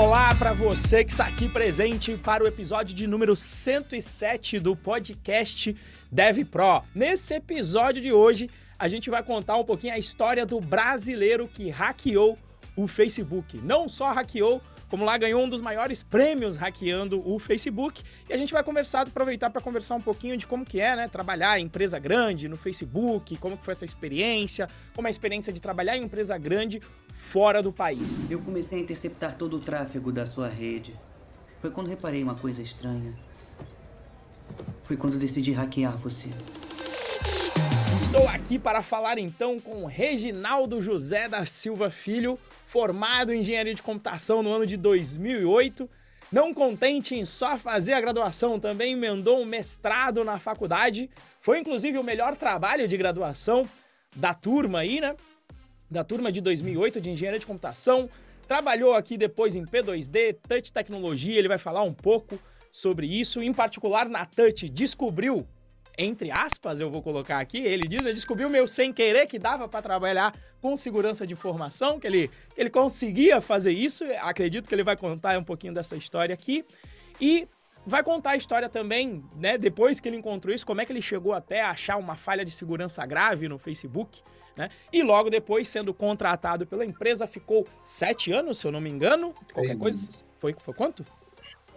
olá para você que está aqui presente para o episódio de número 107 do podcast Dev Pro. Nesse episódio de hoje, a gente vai contar um pouquinho a história do brasileiro que hackeou o Facebook. Não só hackeou, como lá ganhou um dos maiores prêmios hackeando o Facebook. E a gente vai conversar, aproveitar para conversar um pouquinho de como que é, né, trabalhar em empresa grande no Facebook, como que foi essa experiência, como é a experiência de trabalhar em empresa grande fora do país. Eu comecei a interceptar todo o tráfego da sua rede. Foi quando reparei uma coisa estranha. Foi quando decidi hackear você. Estou aqui para falar então com Reginaldo José da Silva Filho, formado em engenharia de computação no ano de 2008. Não contente em só fazer a graduação, também emendou um mestrado na faculdade. Foi inclusive o melhor trabalho de graduação da turma aí, né? Da turma de 2008 de engenharia de computação. Trabalhou aqui depois em P2D, Touch Tecnologia, ele vai falar um pouco sobre isso. Em particular, na Touch, descobriu entre aspas, eu vou colocar aqui, ele diz, ele descobriu meu sem querer que dava para trabalhar com segurança de informação, que ele, que ele conseguia fazer isso. Acredito que ele vai contar um pouquinho dessa história aqui. E vai contar a história também, né, depois que ele encontrou isso, como é que ele chegou até a achar uma falha de segurança grave no Facebook, né? E logo depois, sendo contratado pela empresa, ficou sete anos, se eu não me engano. Qualquer seis coisa. Anos. Foi, foi quanto?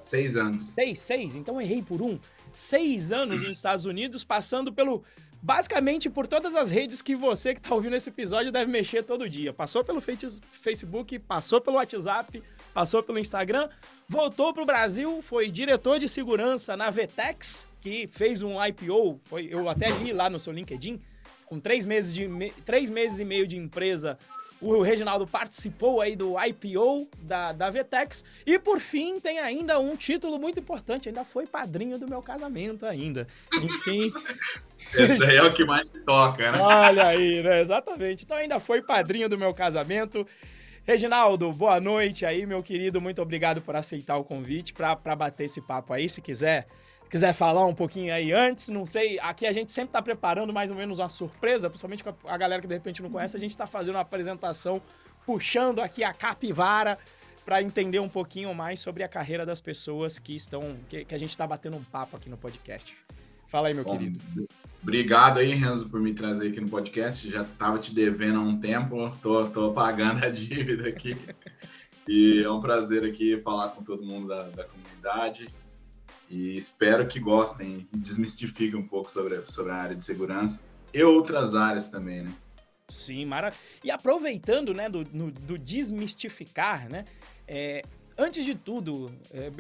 Seis anos. Seis, seis. Então errei por um seis anos nos Estados Unidos, passando pelo basicamente por todas as redes que você que está ouvindo esse episódio deve mexer todo dia. Passou pelo Facebook, passou pelo WhatsApp, passou pelo Instagram, voltou para o Brasil, foi diretor de segurança na Vetex, que fez um IPO, foi, eu até li lá no seu LinkedIn, com três meses, de, três meses e meio de empresa o Reginaldo participou aí do IPO da, da Vetex. E por fim, tem ainda um título muito importante. Ainda foi padrinho do meu casamento ainda. Enfim. Esse é o que mais toca, né? Olha aí, né? Exatamente. Então ainda foi padrinho do meu casamento. Reginaldo, boa noite aí, meu querido. Muito obrigado por aceitar o convite para bater esse papo aí. Se quiser quiser falar um pouquinho aí antes, não sei, aqui a gente sempre está preparando mais ou menos uma surpresa, principalmente com a galera que de repente não conhece, a gente está fazendo uma apresentação puxando aqui a capivara para entender um pouquinho mais sobre a carreira das pessoas que estão que, que a gente está batendo um papo aqui no podcast. Fala aí, meu Bom, querido. Obrigado aí, Renzo, por me trazer aqui no podcast. Já estava te devendo há um tempo, tô, tô pagando a dívida aqui. e é um prazer aqui falar com todo mundo da, da comunidade e espero que gostem desmistifiquem um pouco sobre, sobre a área de segurança e outras áreas também, né? Sim, mara. E aproveitando, né, do, no, do desmistificar, né? É, antes de tudo, é,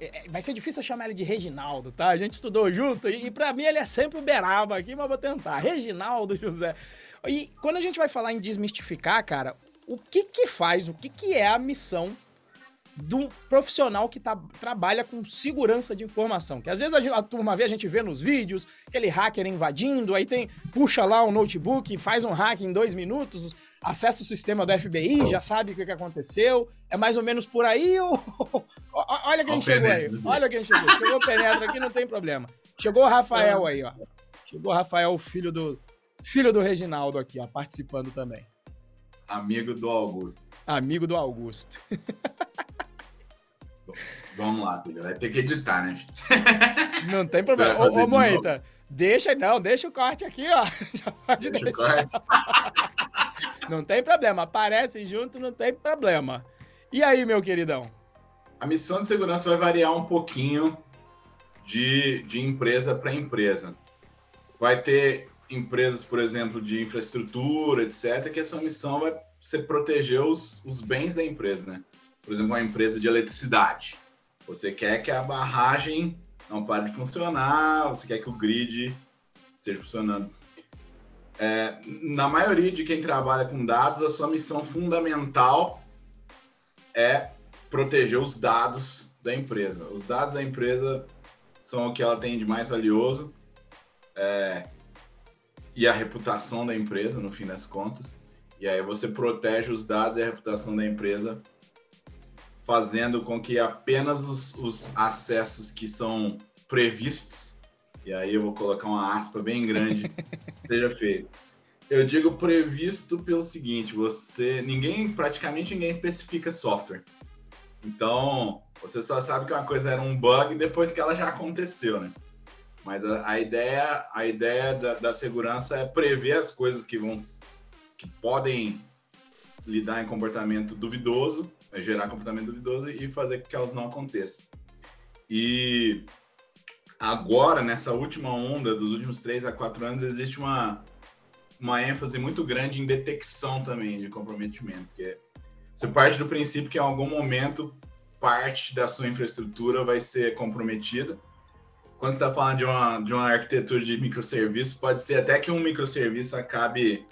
é, vai ser difícil eu chamar ele de Reginaldo, tá? A gente estudou junto e, e para mim ele é sempre o Beraba aqui, mas vou tentar. Reginaldo José. E quando a gente vai falar em desmistificar, cara, o que que faz, o que que é a missão do profissional que tá, trabalha com segurança de informação. Que às vezes a, a turma vê, a gente vê nos vídeos, aquele hacker invadindo, aí tem, puxa lá um notebook, faz um hack em dois minutos, acessa o sistema do FBI, já sabe o que, que aconteceu. É mais ou menos por aí ou... Olha quem chegou aí. Olha quem chegou. Chegou o Penetra aqui, não tem problema. Chegou o Rafael aí, ó. Chegou o Rafael, filho do, filho do Reginaldo aqui, ó, participando também. Amigo do Augusto. Amigo do Augusto. Vamos lá, filho. Vai ter que editar, né? Não tem problema. Ô, ô Moita, deixa, não, deixa o corte aqui, ó. Já pode deixa deixar. Não tem problema. Aparece junto, não tem problema. E aí, meu queridão? A missão de segurança vai variar um pouquinho de, de empresa para empresa. Vai ter empresas, por exemplo, de infraestrutura, etc., que a sua missão vai ser proteger os, os bens da empresa, né? Por exemplo, uma empresa de eletricidade. Você quer que a barragem não pare de funcionar, você quer que o grid esteja funcionando. É, na maioria de quem trabalha com dados, a sua missão fundamental é proteger os dados da empresa. Os dados da empresa são o que ela tem de mais valioso é, e a reputação da empresa, no fim das contas. E aí você protege os dados e a reputação da empresa fazendo com que apenas os, os acessos que são previstos, e aí eu vou colocar uma aspa bem grande, seja feito. Eu digo previsto pelo seguinte, você ninguém praticamente ninguém especifica software. Então, você só sabe que uma coisa era um bug depois que ela já aconteceu, né? Mas a, a ideia, a ideia da, da, segurança é prever as coisas que vão que podem lidar em comportamento duvidoso, é gerar comportamento duvidoso e fazer com que elas não aconteçam. E agora, nessa última onda dos últimos três a quatro anos, existe uma, uma ênfase muito grande em detecção também de comprometimento, porque você parte do princípio que em algum momento parte da sua infraestrutura vai ser comprometida. Quando você está falando de uma, de uma arquitetura de microserviço, pode ser até que um microserviço acabe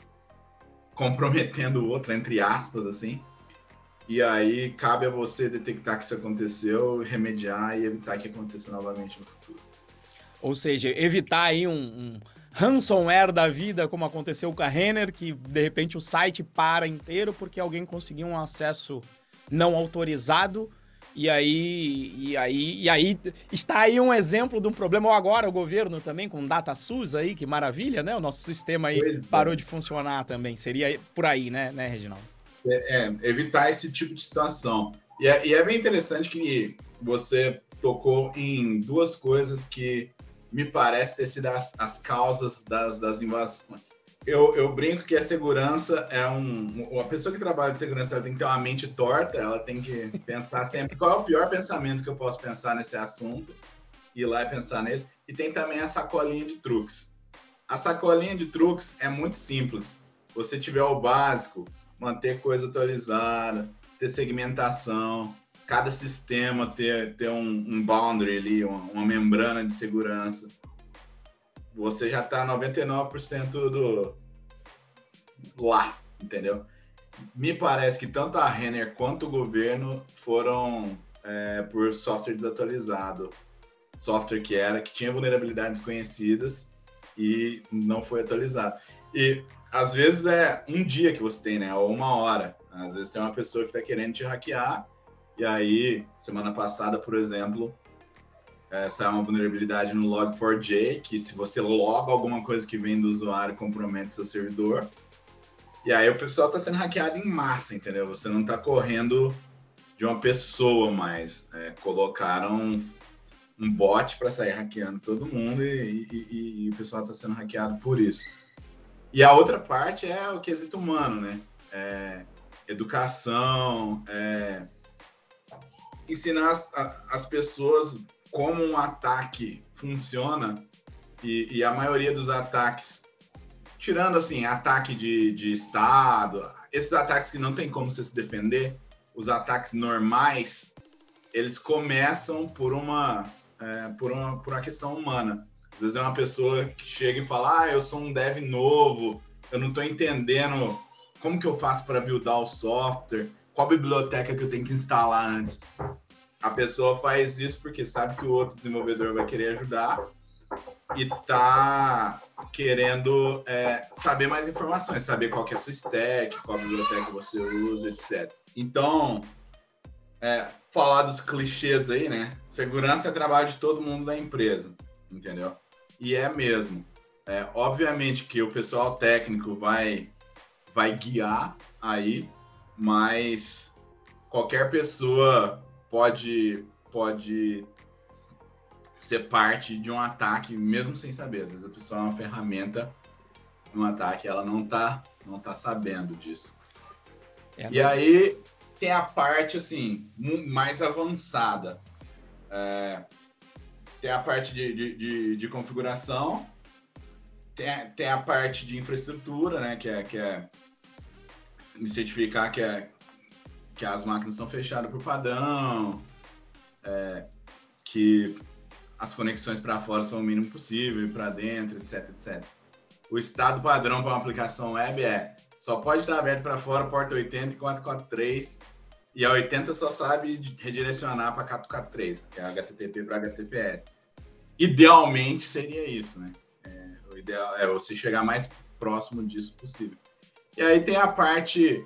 comprometendo o outro, entre aspas, assim. E aí cabe a você detectar que isso aconteceu, remediar e evitar que aconteça novamente no futuro. Ou seja, evitar aí um, um ransomware da vida, como aconteceu com a Renner, que de repente o site para inteiro porque alguém conseguiu um acesso não autorizado. E aí, e aí, e aí está aí um exemplo de um problema. Ou agora o governo também com DataSUS aí, que maravilha, né? O nosso sistema aí pois é. parou é. de funcionar também. Seria por aí, né, né, Reginaldo? É, é, evitar esse tipo de situação. E é, e é bem interessante que você tocou em duas coisas que me parece ter sido as, as causas das, das invasões. Eu, eu, brinco que a segurança é um. Uma pessoa que trabalha de segurança tem que ter uma mente torta, ela tem que pensar sempre qual é o pior pensamento que eu posso pensar nesse assunto, ir lá e pensar nele. E tem também a sacolinha de truques. A sacolinha de truques é muito simples. Você tiver o básico, manter coisa atualizada, ter segmentação, cada sistema ter, ter um, um boundary ali, uma, uma, membrana de segurança. Você já está 99% do lá, entendeu? Me parece que tanto a Renner quanto o governo foram é, por software desatualizado. Software que era, que tinha vulnerabilidades conhecidas e não foi atualizado. E às vezes é um dia que você tem, né? Ou uma hora. Às vezes tem uma pessoa que está querendo te hackear e aí, semana passada, por exemplo, essa é uma vulnerabilidade no Log4j, que se você loga alguma coisa que vem do usuário, compromete seu servidor. E aí o pessoal está sendo hackeado em massa, entendeu? Você não está correndo de uma pessoa mais. É, colocaram um, bot para sair hackeando todo mundo e, e, e o pessoal está sendo hackeado por isso. E a outra parte é o quesito humano, né? É, educação, é, ensinar as, as pessoas como um ataque funciona e, e, a maioria dos ataques, tirando assim, ataque de, de Estado, esses ataques que não tem como você se defender, os ataques normais, eles começam por uma, é, por uma, por uma questão humana. Às vezes é uma pessoa que chega e fala, ah, eu sou um dev novo, eu não estou entendendo como que eu faço para buildar o software, qual biblioteca que eu tenho que instalar antes. A pessoa faz isso porque sabe que o outro desenvolvedor vai querer ajudar e tá querendo é, saber mais informações, saber qual que é a sua stack, qual biblioteca você usa, etc. Então, é, falar dos clichês aí, né? Segurança é trabalho de todo mundo da empresa, entendeu? E é mesmo. É, obviamente que o pessoal técnico vai, vai guiar aí, mas qualquer pessoa pode, pode ser parte de um ataque, mesmo sem saber. Às vezes a pessoa é uma ferramenta um ataque, ela não tá, não tá sabendo disso. É, e aí tem a parte assim mais avançada. É, tem a parte de, de, de, de configuração, tem, tem, a parte de infraestrutura, né? Que é, que é me certificar que, é, que as máquinas estão fechadas por padrão, é, que as conexões para fora são o mínimo possível, para dentro, etc, etc. O estado padrão para uma aplicação web é só pode estar aberto para fora porta 80 e 443 e a 80 só sabe redirecionar para 443, que é HTTP para HTTPS. Idealmente seria isso, né? É, o ideal é você chegar mais próximo disso possível. E aí tem a parte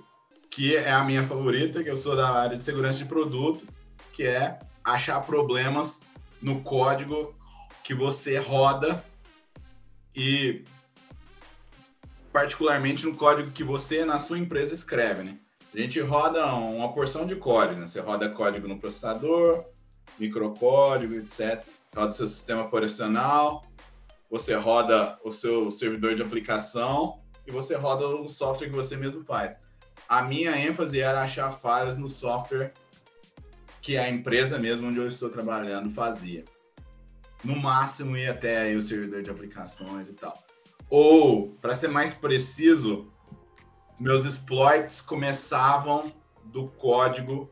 que é a minha favorita, que eu sou da área de segurança de produto, que é achar problemas no código que você roda e particularmente no código que você na sua empresa escreve, né? A gente roda uma porção de código, né? Você roda código no processador, microcódigo, etc. Roda seu sistema operacional, você roda o seu servidor de aplicação e você roda o software que você mesmo faz. A minha ênfase era achar falhas no software que a empresa mesmo onde eu estou trabalhando fazia. No máximo ia até aí o servidor de aplicações e tal. Ou, para ser mais preciso, meus exploits começavam do código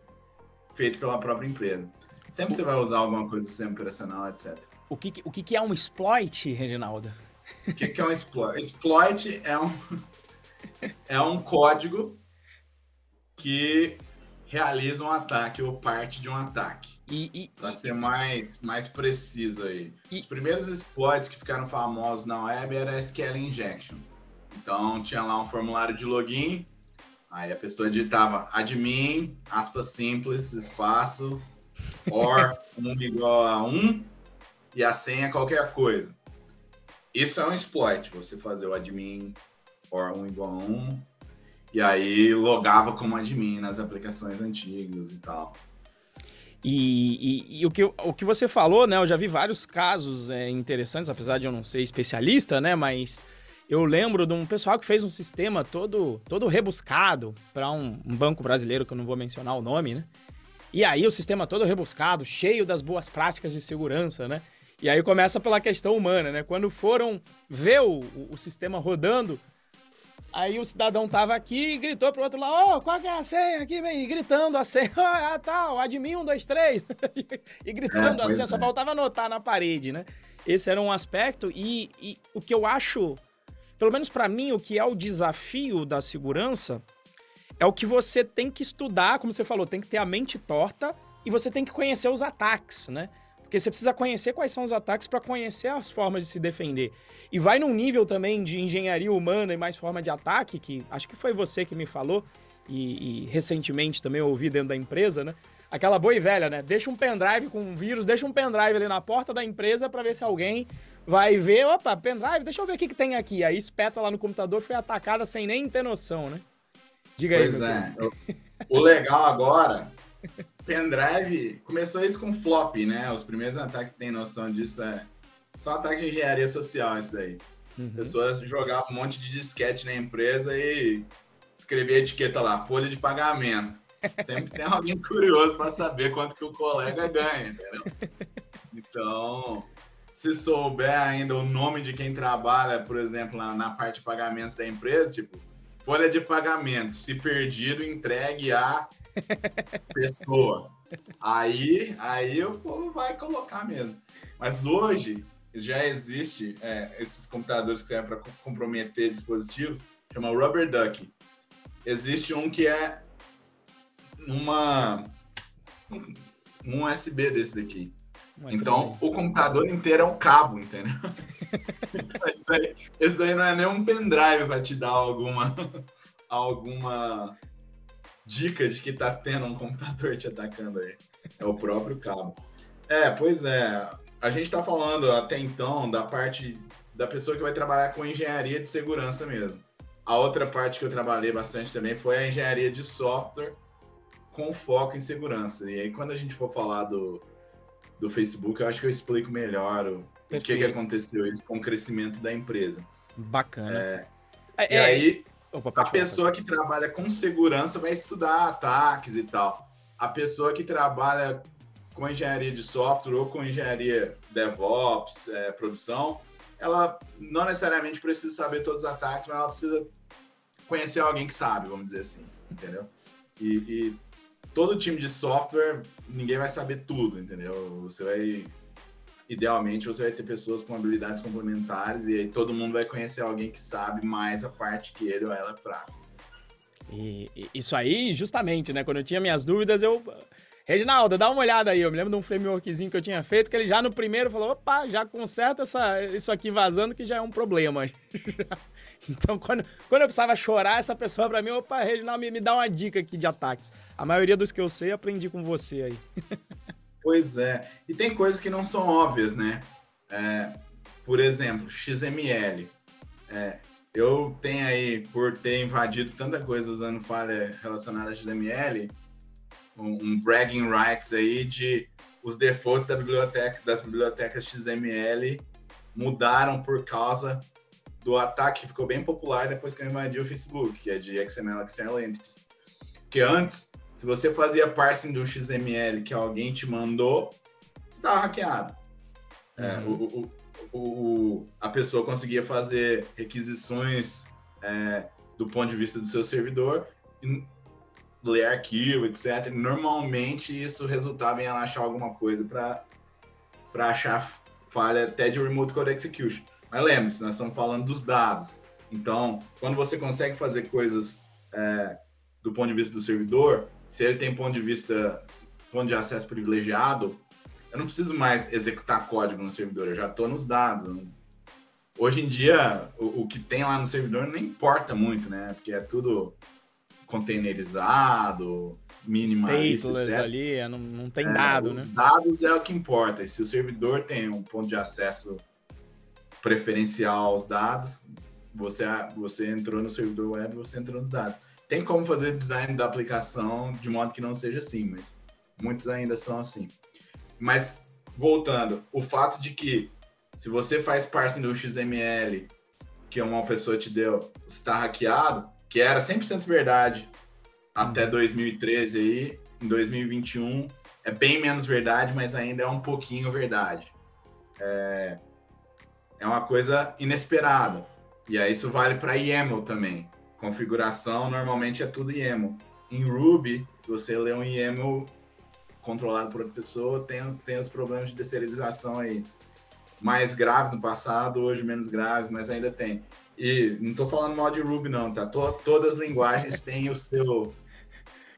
feito pela própria empresa. Sempre você vai usar alguma coisa do sistema operacional, etc. O que, o que é um exploit, Reginaldo? O que, que é um exploit? Exploit é um, é um código que realiza um ataque ou parte de um ataque. E, e para ser mais, mais preciso aí. E, Os primeiros exploits que ficaram famosos na web era SQL Injection. Então tinha lá um formulário de login, aí a pessoa digitava admin, aspas simples, espaço, or 1 igual a 1 e a senha qualquer coisa. Isso é um exploit, você fazer o admin or 1 igual a 1 e aí logava como admin nas aplicações antigas e tal. E, e, e, o, que, o que você falou, né? Eu já vi vários casos é, interessantes, apesar de eu não ser especialista, né? Mas eu lembro de um pessoal que fez um sistema todo, todo rebuscado para um, um, banco brasileiro, que eu não vou mencionar o nome, né? E aí o sistema todo rebuscado, cheio das boas práticas de segurança, né? E aí começa pela questão humana, né? Quando foram ver o, o, o sistema rodando, aí o cidadão tava aqui e gritou pro outro lá, ô, oh, qual que é a senha aqui, vem? gritando a senha, ah, tal, admin 1, 2, 3. e gritando é, a senha, é. só faltava anotar na parede, né? Esse era um aspecto e, e o que eu acho, pelo menos para mim, o que é o desafio da segurança é o que você tem que estudar, como você falou, tem que ter a mente torta e você tem que conhecer os ataques, né? Porque você precisa conhecer quais são os ataques para conhecer as formas de se defender. E vai num nível também de engenharia humana e mais forma de ataque, que acho que foi você que me falou, e, e recentemente também eu ouvi dentro da empresa, né? Aquela boa e velha, né? Deixa um pendrive com um vírus, deixa um pendrive ali na porta da empresa para ver se alguém vai ver, opa, pendrive, deixa eu ver o que, que tem aqui. Aí espeta lá no computador, foi atacada sem nem ter noção, né? Diga pois aí. Pois é. O legal agora pendrive, começou isso com flop, né? Os primeiros ataques que tem noção disso é. São ataques de engenharia social, isso daí. Uhum. Pessoas jogavam um monte de disquete na empresa e escrevia a etiqueta lá, folha de pagamento. Sempre tem alguém curioso para saber quanto que o colega ganha, entendeu? Então, se souber ainda o nome de quem trabalha, por exemplo, na, na parte de pagamentos da empresa, tipo, folha de pagamento, se perdido, entregue a pessoa. Aí, aí o povo vai colocar mesmo. Mas hoje já existe é, esses computadores que servem para comprometer dispositivos, chama Rubber Duck. Existe um que é uma um USB desse daqui. então, o computador inteiro é um cabo, entendeu? então, esse, daí, esse, daí, não é nem um pendrive para te dar alguma, alguma dica de que tá tendo um computador te atacando aí. É o próprio cabo. É, pois é. A gente tá falando até então da parte da pessoa que vai trabalhar com engenharia de segurança mesmo. A outra parte que eu trabalhei bastante também foi a engenharia de software com foco em segurança. E aí, quando a gente for falar do, do Facebook, eu acho que eu explico melhor o, o que, que aconteceu isso com o crescimento da empresa. Bacana. É, é, e aí, Opa, a pessoa que trabalha com segurança vai estudar ataques e tal. A pessoa que trabalha com engenharia de software ou com engenharia DevOps, é, produção, ela não necessariamente precisa saber todos os ataques, mas ela precisa conhecer alguém que sabe, vamos dizer assim, entendeu? E, e todo time de software, ninguém vai saber tudo, entendeu? Você vai idealmente você vai ter pessoas com habilidades complementares e aí todo mundo vai conhecer alguém que sabe mais a parte que ele ou ela é fraco. E, e, isso aí, justamente, né? Quando eu tinha minhas dúvidas, eu. Reginaldo, dá uma olhada aí. Eu me lembro de um frameworkzinho que eu tinha feito, que ele já no primeiro falou: opa, já conserta essa, isso aqui vazando, que já é um problema. então, quando, quando eu precisava chorar, essa pessoa pra mim, opa, Reginaldo, me, me dá uma dica aqui de ataques. A maioria dos que eu sei, aprendi com você aí. Pois é. E tem coisas que não são óbvias, né? É, por exemplo, XML. É, eu tenho aí, por ter invadido tanta coisa usando falha relacionada a XML, um, um bragging rights aí de os defaults da biblioteca, das bibliotecas XML mudaram por causa do ataque que ficou bem popular depois que eu invadi o Facebook, que é de XML External Entities. Porque antes, se você fazia parsing do XML que alguém te mandou, você estava hackeado. Uhum. É, o, o, o, a pessoa conseguia fazer requisições é, do ponto de vista do seu servidor, ler arquivo, etc. Normalmente isso resultava em ela achar alguma coisa para achar falha até de remote code execution. Mas lembre-se, nós estamos falando dos dados. Então, quando você consegue fazer coisas é, do ponto de vista do servidor, se ele tem ponto de vista, ponto de acesso privilegiado, eu não preciso mais executar código no servidor, eu já estou nos dados. Hoje em dia, o, o, que tem lá no servidor não importa muito, né? Porque é tudo containerizado, minimalista. Stateless ali, é, não, não tem é, dado, os né? Os dados é o que importa. E se o servidor tem um ponto de acesso preferencial aos dados, você, você entrou no servidor web, você entrou nos dados. Tem como fazer design da aplicação de modo que não seja assim, mas muitos ainda são assim. Mas, voltando, o fato de que se você faz parsing do XML que uma pessoa te deu, está hackeado, que era 100% verdade até 2013 uhum. aí, em 2021 é bem menos verdade, mas ainda é um pouquinho verdade. É, é uma coisa inesperada. E aí isso vale para YAML também. Configuração normalmente é tudo YAML. Em Ruby, se você lê um YAML controlado por outra pessoa, tem, tem os problemas de deserialização aí. Mais graves no passado, hoje menos graves, mas ainda tem. E não estou falando mal de Ruby, não, tá? todas as linguagens têm o seu.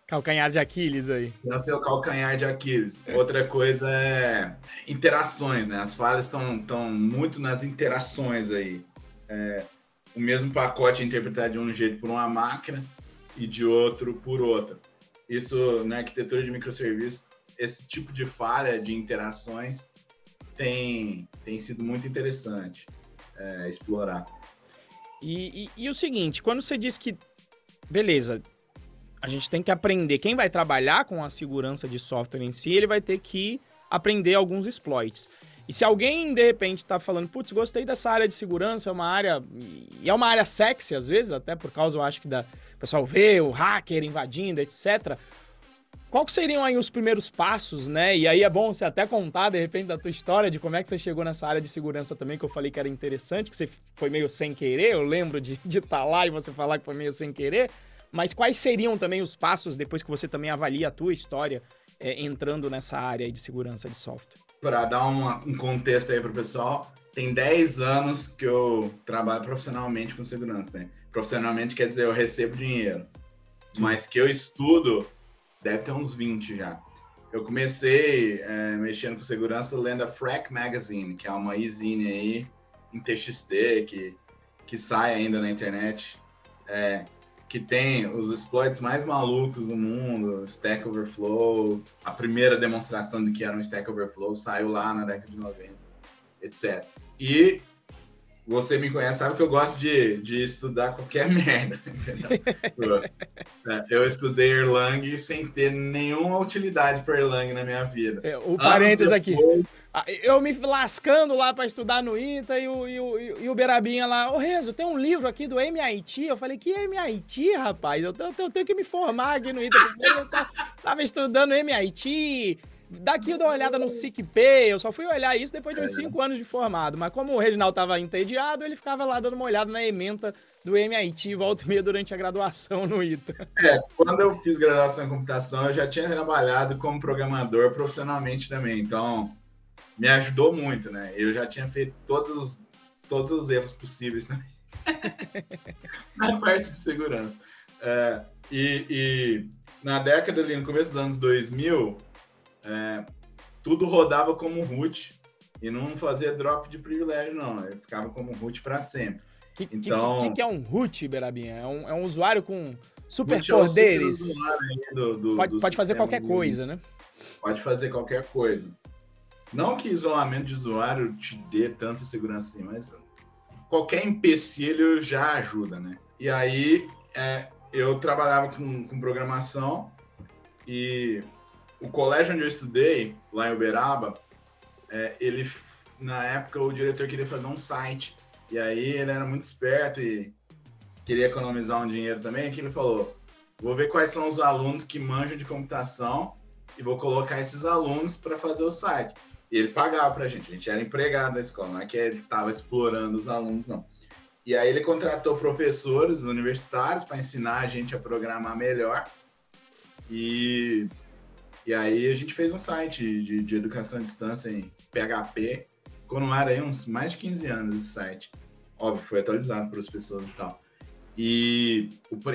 Calcanhar de Aquiles aí. Tem o seu calcanhar de Aquiles. Outra coisa é interações, né? As falhas estão muito nas interações aí. É, o mesmo pacote interpretado de um jeito por uma máquina e de outro por outra. Isso na arquitetura de microserviços, esse tipo de falha de interações tem, tem sido muito interessante é, explorar. E, e, e o seguinte, quando você diz que, beleza, a gente tem que aprender, quem vai trabalhar com a segurança de software em si, ele vai ter que aprender alguns exploits. E se alguém, de repente, está falando, putz, gostei dessa área de segurança, é uma área. E é uma área sexy, às vezes, até por causa, eu acho que da. O pessoal vê o hacker invadindo, etc. Que seriam aí os primeiros passos, né? E aí é bom você até contar, de repente, da tua história, de como é que você chegou nessa área de segurança também, que eu falei que era interessante, que você foi meio sem querer, eu lembro de estar tá lá e você falar que foi meio sem querer. Mas quais seriam também os passos depois que você também avalia a tua história é, entrando nessa área de segurança de software? Para dar uma, um contexto aí para o pessoal, tem 10 anos que eu trabalho profissionalmente com segurança. Né? Profissionalmente quer dizer eu recebo dinheiro, mas que eu estudo deve ter uns 20 já. Eu comecei é, mexendo com segurança lendo a Frack Magazine, que é uma e-zine aí em TXT que, que sai ainda na internet, é, que tem os exploits mais malucos do mundo, Stack Overflow, a primeira demonstração do que era um Stack Overflow saiu lá na década de 90, etc. E você me conhece, sabe que eu gosto de, de estudar qualquer merda? É, eu estudei Erlang sem ter nenhuma utilidade para Erlang na minha vida. É, o parênteses aqui. Ah, eu me lascando lá para estudar no ITA e o, e o, e o Berabinha lá, ô Renzo, tem um livro aqui do MIT. Eu falei, que MIT, rapaz? Eu, eu, eu tenho que me formar aqui no ITA. Eu tava estudando MIT, Daqui eu dou uma olhada no SICP, eu só fui olhar isso depois de uns 5 é. anos de formado. Mas como o Reginaldo estava entediado, ele ficava lá dando uma olhada na ementa do MIT volta e meia durante a graduação no ITA. É, quando eu fiz graduação em computação, eu já tinha trabalhado como programador profissionalmente também. Então, me ajudou muito, né? Eu já tinha feito todos, todos os erros possíveis também. na parte de segurança. É, e, e na década ali, no começo dos anos 2000, é, tudo rodava como root e não fazia drop de privilégio, não. Ele ficava como root para sempre. O que, então, que, que, que, é um root, Berabinha? É um, é um usuário com super poderes. É do, do, pode, do pode fazer qualquer coisa, né? Pode fazer qualquer coisa. Não que isolamento de usuário te dê tanta segurança assim, mas qualquer empecilho já ajuda, né? E aí é, eu trabalhava com, com, programação e o colégio onde eu estudei, lá em Uberaba, é, ele na época o diretor queria fazer um site e aí ele era muito esperto e queria economizar um dinheiro também, que ele falou: vou ver quais são os alunos que manjam de computação e vou colocar esses alunos para fazer o site. E ele pagava para a gente, a gente era empregado da escola, não é que ele estava explorando os alunos, não. E aí ele contratou professores universitários para ensinar a gente a programar melhor. E, e aí a gente fez um site de, de educação à distância em PHP. Ficou no ar aí uns mais de 15 anos esse site. Óbvio, foi atualizado para as pessoas e tal. E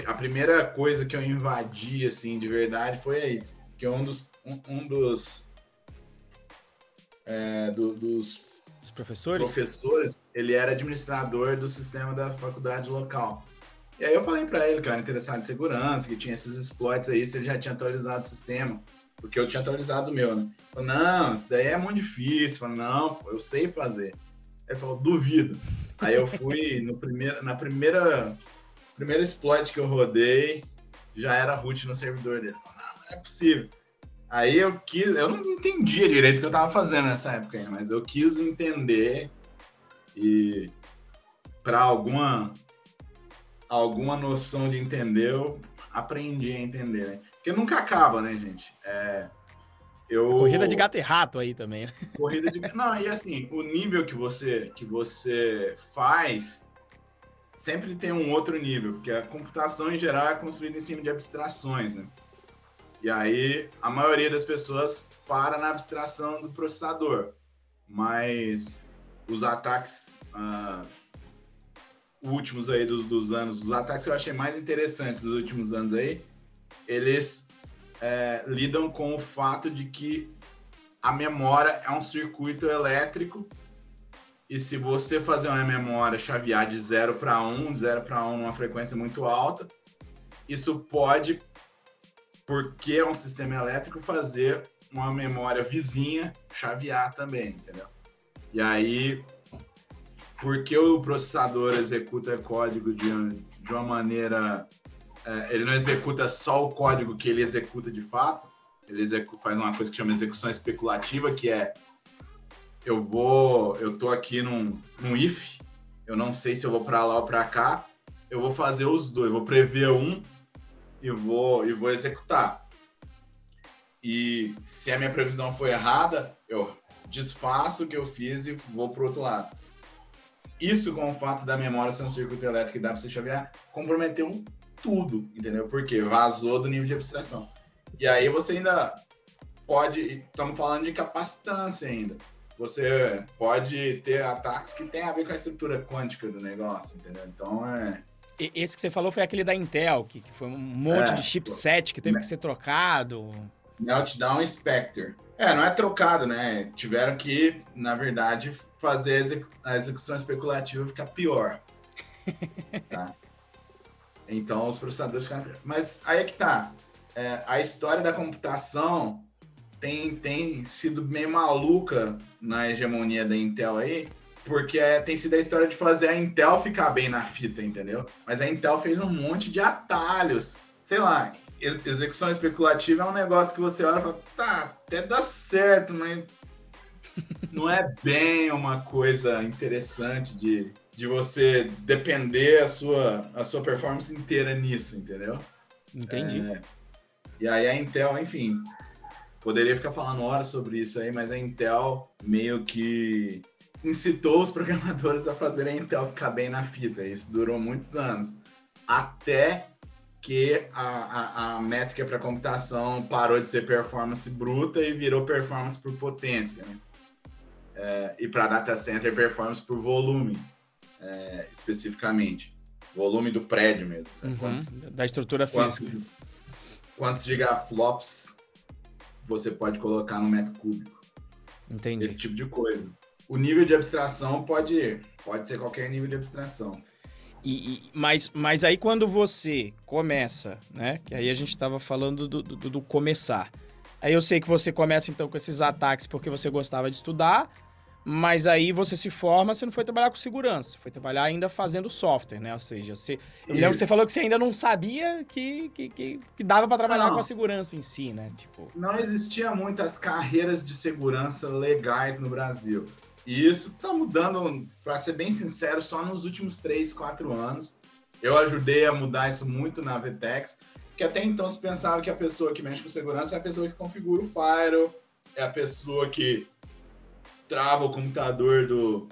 a primeira coisa que eu invadi, assim, de verdade, foi aí. Que um dos, um, um dos, é, do, dos os professores? professores, ele era administrador do sistema da faculdade local. E aí eu falei para ele que eu era interessado em segurança, que tinha esses exploits aí, se ele já tinha atualizado o sistema. Porque eu tinha atualizado o meu, né? Falei, não, isso daí é muito difícil. Falei, não, eu sei fazer. Ele falou, duvido. Aí eu fui no primeiro, na primeira primeiro exploit que eu rodei já era root no servidor dele. Falei, não, não é possível. Aí eu quis, eu não entendia direito o que eu tava fazendo nessa época aí, mas eu quis entender e para alguma alguma noção de entender, eu aprendi a entender, né? Porque nunca acaba, né, gente? É, eu... Corrida de gato e rato aí também. Né? Corrida de Não, e assim, o nível que você, que você faz sempre tem um outro nível, porque a computação em geral é construída em cima de abstrações, né? E aí a maioria das pessoas para na abstração do processador, mas os ataques uh, últimos aí dos, dos anos, os ataques que eu achei mais interessantes dos últimos anos aí, eles é, lidam com o fato de que a memória é um circuito elétrico e se você fazer uma memória chavear de 0 para 1, de 0 para 1 numa frequência muito alta, isso pode, porque é um sistema elétrico, fazer uma memória vizinha chavear também, entendeu? E aí, porque o processador executa código de, de uma maneira. É, ele não executa só o código que ele executa de fato, ele executa, faz uma coisa que chama execução especulativa, que é eu vou, eu tô aqui num, num if, eu não sei se eu vou para lá ou para cá, eu vou fazer os dois, vou prever um e vou e vou executar. E se a minha previsão foi errada, eu desfaço o que eu fiz e vou para outro lado. Isso com o fato da memória ser um circuito elétrico e dá para você chavear, comprometeu tudo, entendeu? Porque vazou do nível de abstração. E aí você ainda pode, estamos falando de capacitância ainda você pode ter ataques que tem a ver com a estrutura quântica do negócio, entendeu? Então é. Esse que você falou foi aquele da Intel, que, que foi um monte é, de chipset que teve que ser trocado. Meltdown Spectre. É, não é trocado, né? Tiveram que, na verdade, fazer a execução especulativa ficar pior. tá? Então os processadores ficaram. Mas aí é que tá. É, a história da computação tem, tem sido meio maluca na hegemonia da Intel aí, porque é, tem sido a história de fazer a Intel ficar bem na fita, entendeu? Mas a Intel fez um monte de atalhos. Sei lá, ex execução especulativa é um negócio que você olha e fala, tá, até dá certo, mas não é bem uma coisa interessante de, de você depender a sua, a sua performance inteira nisso, entendeu? Entendi. É, e aí a Intel, enfim, Poderia ficar falando horas sobre isso aí, mas a Intel meio que incitou os programadores a fazerem a Intel ficar bem na fita. Isso durou muitos anos. Até que a, a, a métrica para computação parou de ser performance bruta e virou performance por potência. Né? É, e para data center, performance por volume, é, especificamente. Volume do prédio mesmo. Uhum, quantos, da estrutura física. Quantos, quantos gigaflops você pode colocar no metro cúbico. Entendi. Esse tipo de coisa. O nível de abstração pode, pode ser qualquer nível de abstração. E, e, mas, mas aí quando você começa, né? Que aí a gente estava falando do, do, do, começar. Aí eu sei que você começa então com esses ataques porque você gostava de estudar, Mas aí você se forma, você não foi trabalhar com segurança, foi trabalhar ainda fazendo software, né? Ou seja, você, eu me lembro que você falou que você ainda não sabia que, que, que, que dava para trabalhar não. com a segurança em si, né? Tipo... Não existia muitas carreiras de segurança legais no Brasil. E isso tá mudando, para ser bem sincero, só nos últimos 3, 4 anos. Eu ajudei a mudar isso muito na Vtex, que até então se pensava que a pessoa que mexe com segurança é a pessoa que configura o firewall, é a pessoa que trava o computador do,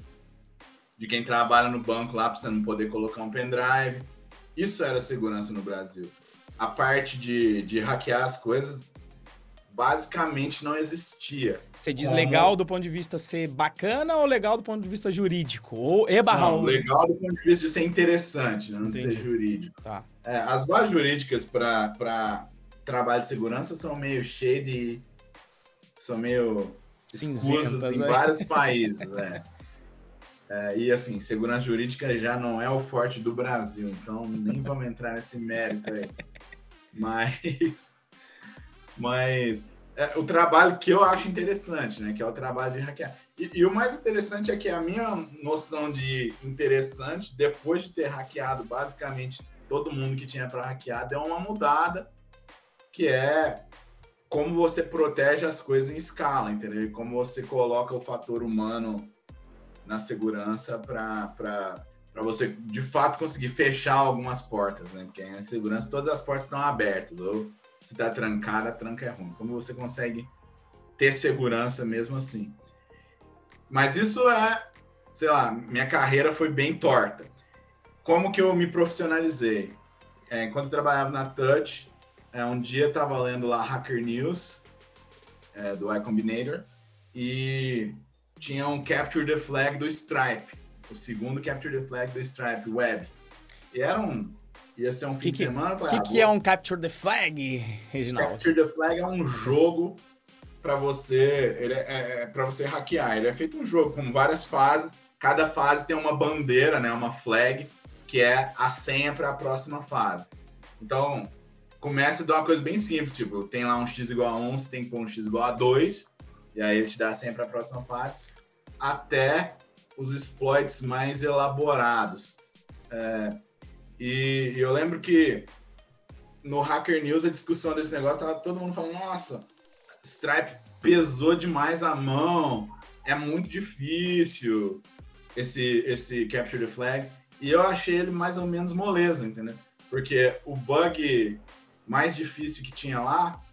de quem trabalha no banco lá para você não poder colocar um pendrive. Isso era segurança no Brasil. A parte de, de hackear as coisas basicamente não existia. Você diz Como... legal do ponto de vista ser bacana ou legal do ponto de vista jurídico? Ou e barra não, legal do ponto de vista de ser interessante, né? não de ser jurídico. Tá. É, as bases jurídicas para trabalho de segurança são meio shady, são meio cinzentas em né? vários países. É. É, e assim, segurança jurídica já não é o forte do Brasil, então nem vamos entrar nesse mérito aí. Mas, mas é, o trabalho que eu acho interessante, né? Que é o trabalho de hackear. E, e, o mais interessante é que a minha noção de interessante, depois de ter hackeado basicamente todo mundo que tinha para hackear, deu uma mudada, que é como você protege as coisas em escala, entendeu? Como você coloca o fator humano na segurança para você, de fato, conseguir fechar algumas portas, né? Porque em segurança todas as portas estão abertas, ou se está trancada, a tranca é ruim. Como você consegue ter segurança mesmo assim? Mas isso é, sei lá, minha carreira foi bem torta. Como que eu me profissionalizei? É, enquanto eu trabalhava na Touch, é, um dia eu tava lendo lá Hacker News, é, do iCombinator, e tinha um Capture the Flag do Stripe, o segundo Capture the Flag do Stripe Web. E era um. Ia ser um fim que, de semana. O que, ah, que é um Capture the Flag, Reginaldo? Capture the Flag é um jogo para você. Ele é, é, é para você hackear. Ele é feito um jogo com várias fases. Cada fase tem uma bandeira, né? Uma flag, que é a senha para a próxima fase. Então, começa de uma coisa bem simples, tipo, tem lá um x igual a 1, você tem que pôr um x igual a 2, e aí ele te dá sempre a próxima fase, até os exploits mais elaborados. É, e, e, eu lembro que no Hacker News a discussão desse negócio tava todo mundo falando, nossa, Stripe pesou demais a mão, é muito difícil esse, esse Capture the Flag. E eu achei ele mais ou menos moleza, entendeu? Porque o bug mais difícil que tinha lá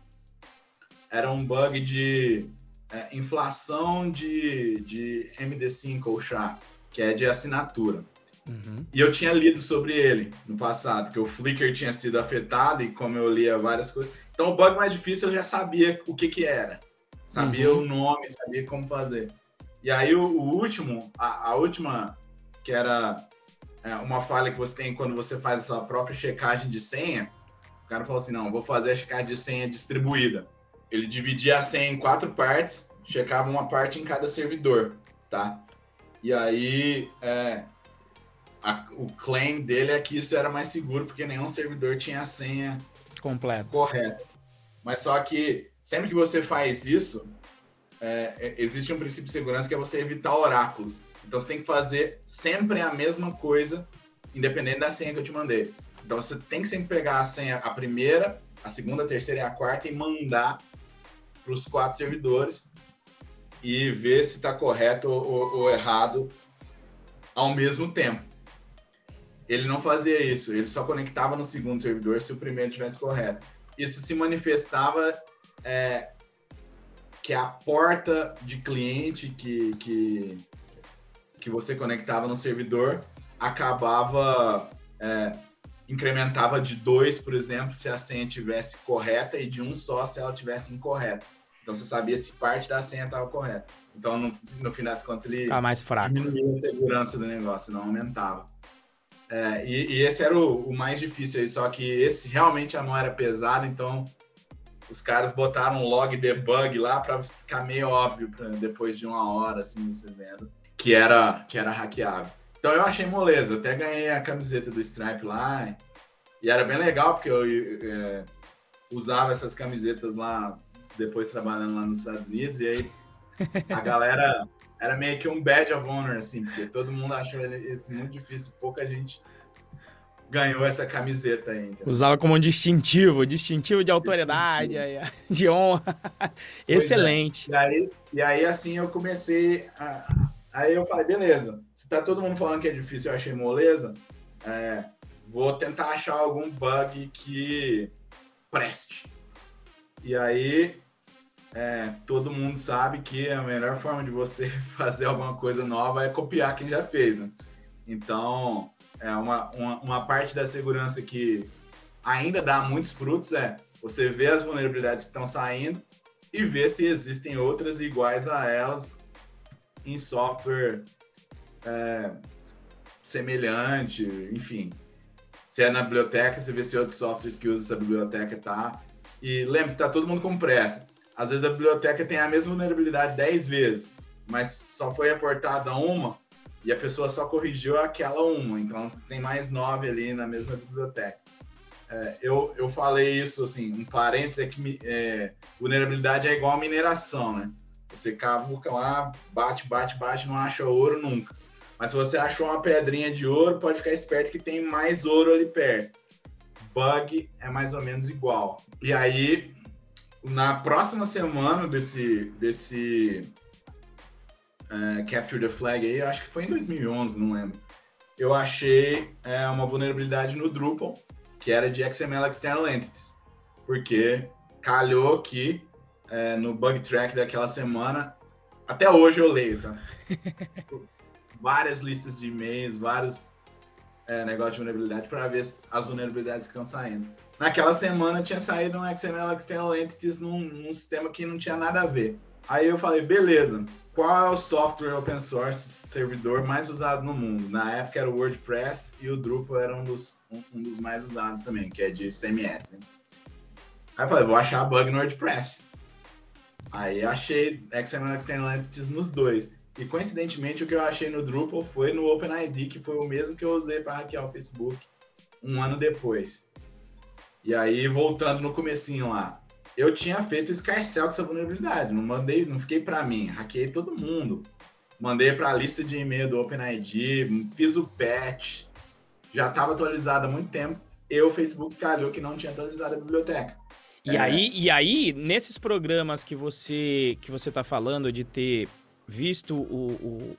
era um bug de é, inflação de, de MD5 ou SHA, que é de assinatura. Uhum. E eu tinha lido sobre ele no passado, que o Flickr tinha sido afetado e como eu lia várias coisas. Então o bug mais difícil eu já sabia o que que era. Sabia uhum. o nome, sabia como fazer. E aí o, o último, a, a, última, que era é, uma falha que você tem quando você faz a sua própria checagem de senha, o cara falou assim: não, vou fazer a checagem de senha distribuída. Ele dividia a senha em quatro partes, checava uma parte em cada servidor, tá? E aí, é, a, o claim dele é que isso era mais seguro, porque nenhum servidor tinha a senha completa. Correta. Mas só que sempre que você faz isso, é, é, existe um princípio de segurança que é você evitar oráculos. Então você tem que fazer sempre a mesma coisa, independente da senha que eu te mandei. Então você tem que sempre pegar a senha, a primeira, a segunda, a terceira e a quarta e mandar para os quatro servidores e ver se está correto ou, ou, errado ao mesmo tempo. Ele não fazia isso, ele só conectava no segundo servidor se o primeiro estivesse correto. Isso se manifestava é, que a porta de cliente que, que, que você conectava no servidor acabava é, incrementava de dois, por exemplo, se a senha tivesse correta e de um só se ela tivesse incorreta. Então você sabia se parte da senha estava correta. Então no, no fim das contas ele Fica mais fraco. diminuía a segurança do negócio, não aumentava. É, e, e, esse era o, o, mais difícil aí, só que esse realmente a mão era pesada, então os caras botaram um log debug lá para ficar meio óbvio pra, depois de uma hora assim você vendo que era que era hackeável. Então eu achei moleza, até ganhei a camiseta do Stripe lá. E era bem legal, porque eu é, usava essas camisetas lá, depois trabalhando lá nos Estados Unidos, e aí a galera era meio que um badge of honor, assim, porque todo mundo achou esse muito difícil, pouca gente ganhou essa camiseta aí. Entendeu? Usava como um distintivo, distintivo de autoridade, distintivo. de honra. É. Excelente. É. E, aí, e aí, assim, eu comecei a... Aí eu falei, beleza, se tá todo mundo falando que é difícil, eu achei moleza, é, vou tentar achar algum bug que preste. E aí, é, todo mundo sabe que a melhor forma de você fazer alguma coisa nova é copiar quem já fez, né? Então, é uma, uma, uma, parte da segurança que ainda dá muitos frutos é você ver as vulnerabilidades que estão saindo e ver se existem outras iguais a elas em software é, semelhante, enfim. Se é na biblioteca, você vê se outros softwares que usam essa biblioteca tá. E lembre-se, está todo mundo com pressa. Às vezes a biblioteca tem a mesma vulnerabilidade 10 vezes, mas só foi reportada uma e a pessoa só corrigiu aquela uma, então tem mais nove ali na mesma biblioteca. É, eu, eu falei isso, assim, um parênteses é que é, vulnerabilidade é igual a mineração, né? Você cavuca lá, bate, bate, bate, não acha ouro nunca. Mas se você achou uma pedrinha de ouro, pode ficar esperto que tem mais ouro ali perto. Bug é mais ou menos igual. E aí, na próxima semana desse, desse uh, Capture the Flag aí, acho que foi em 2011, não lembro. Eu achei é, uma vulnerabilidade no Drupal, que era de XML External Entities. Porque calhou que é, no bug track daquela semana, até hoje eu leio, tá? várias listas de e-mails, vários é, negócios de vulnerabilidade para ver as vulnerabilidades que estão saindo. Naquela semana tinha saído um XML External Entities num, num sistema que não tinha nada a ver. Aí eu falei, beleza, qual é o software open source servidor mais usado no mundo? Na época era o WordPress e o Drupal era um dos, um, um dos mais usados também, que é de CMS. Né? Aí eu falei, vou achar bug no WordPress. Aí achei XML External Entities nos dois. E coincidentemente o que eu achei no Drupal foi no OpenID, que foi o mesmo que eu usei para hackear o Facebook um ano depois. E aí, voltando no comecinho lá, eu tinha feito escarcel com essa vulnerabilidade, não mandei, não fiquei para mim, hackeei todo mundo. Mandei para a lista de e-mail do OpenID, fiz o patch, já estava atualizado há muito tempo. E o Facebook calhou que não tinha atualizado a biblioteca. E, é. aí, e aí, nesses programas que você que você está falando de ter visto o,